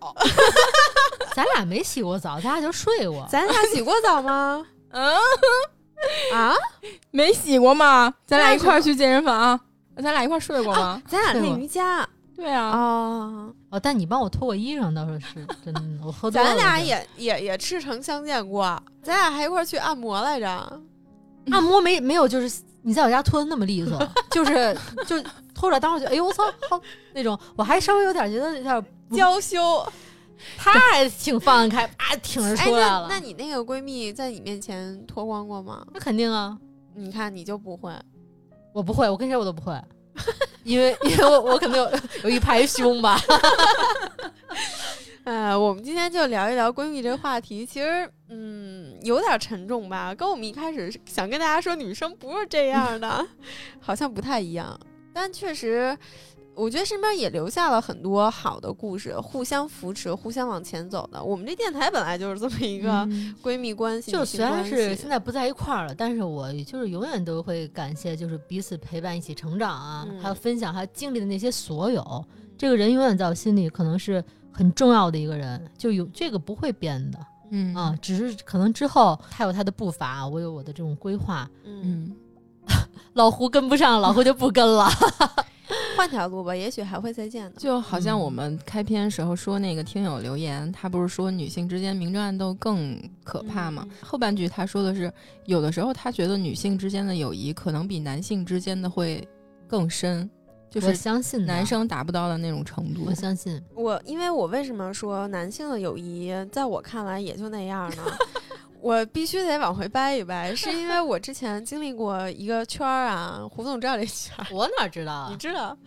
咱俩没洗过澡，咱俩就睡过。咱俩洗过澡吗？嗯，啊？没洗过吗？咱俩一块儿去健身房，咱俩一块儿睡过吗？咱俩练瑜伽对啊，啊。哦，但你帮我脱过衣裳倒是是真的，我喝多了。咱俩也也也赤诚相见过，咱俩还一块儿去按摩来着。按摩没没有，就是你在我家脱的那么利索，就是就脱出来，当时就哎呦我操，好那种，我还稍微有点觉得有点娇羞，他还挺放得开，啊，挺着哎，出来了。那那你那个闺蜜在你面前脱光过吗？那肯定啊，你看你就不会，我不会，我跟谁我都不会，因为因为我我可能有有一排胸吧。呃，我们今天就聊一聊闺蜜这个话题，其实嗯有点沉重吧，跟我们一开始想跟大家说女生不是这样的，好像不太一样，但确实。我觉得身边也留下了很多好的故事，互相扶持、互相往前走的。我们这电台本来就是这么一个嗯闺蜜关系，就虽然是现在不在一块儿了，但是我就是永远都会感谢，就是彼此陪伴、一起成长啊，嗯还有分享，还有经历的那些所有。这个人永远在我心里可能是很重要的一个人，就有这个不会变的嗯啊，只是可能之后他有他的步伐，我有我的这种规划。嗯，嗯，老胡跟不上，老胡就不跟了。换条路吧，也许还会再见的。就好像嗯我们开篇时候说那个听友留言，他不是说女性之间明争暗斗更可怕吗？嗯后半句他说的是，有的时候他觉得女性之间的友谊可能比男性之间的会更深，就我是相信男，生达不到的那种程度我。相信。我因为我为什么说男性的友谊在我看来也就那样呢？我必须得往回掰一掰，是因为我之前经历过一个圈儿啊，胡总知道这圈儿，我哪知道啊？你知道？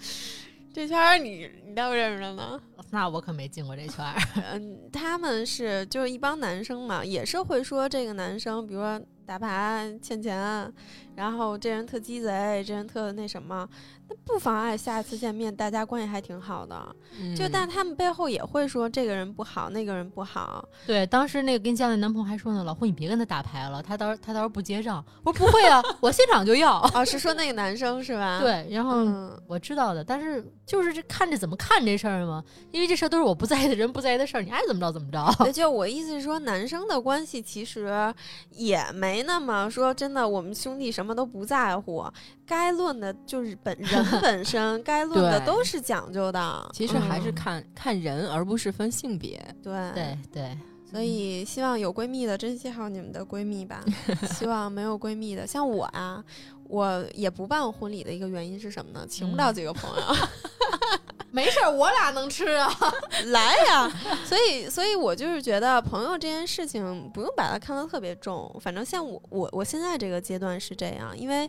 这圈儿你你倒认识了吗？那我可没进过这圈儿。嗯，他们是就是一帮男生嘛，也是会说这个男生，比如说打牌欠钱，然后这人特鸡贼，这人特那什么，那不妨碍下一次见面大家关系还挺好的。就但他们背后也会说这个人不好，那个人不好。对，当时那个跟你交的男朋友还说呢，老胡你别跟他打牌了，他到时候他到时候不结账。我说不会啊，我现场就要。哦，是说那个男生是吧？对，然后嗯，我知道的，但是就是这看着怎么看这事儿嘛，因为这事儿都是我不在意的人不在意的事儿，你爱怎么着怎么着。对就我意思是说，男生的关系其实也没那么说真的，我们兄弟什么都不在乎，该论的就是本 人本身，该论的都是讲究的。其实还是嗯看、看人，而不是分性别。对对对，所以希望有闺蜜的珍惜好你们的闺蜜吧，希望没有闺蜜的，像我啊，我也不办婚礼的一个原因是什么呢？请不了几个朋友。没事儿，我俩能吃啊。来呀！所以，所以我就是觉得朋友这件事情不用把它看得特别重。反正像我，我我现在这个阶段是这样，因为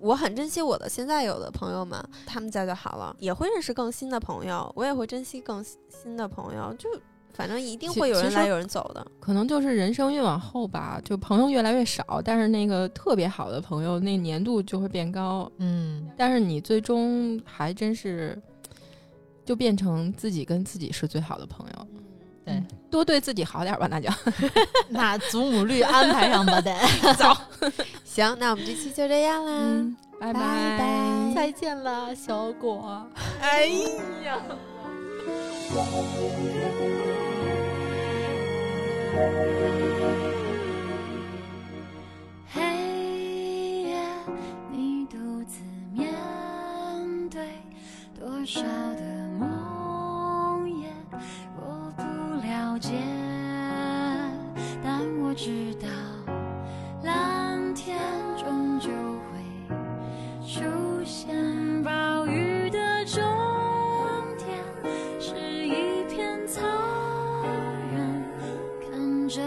我很珍惜我的现在有的朋友们，他们在就好了，也会认识更新的朋友，我也会珍惜更新的朋友。就反正一定会有人来有人走的。可能就是人生越往后吧，就朋友越来越少，但是那个特别好的朋友，那年度就会变高。嗯，但是你最终还真是，就变成自己跟自己是最好的朋友。对，多对自己好点吧，那就 那祖母绿安排上吧得走。行，那我们这期就这样啦。嗯，拜拜拜再见了，小果。哎呀。黑夜，你独自面对多少的解，但我知道，蓝天终究会出现，暴雨的终点是一片草原。看着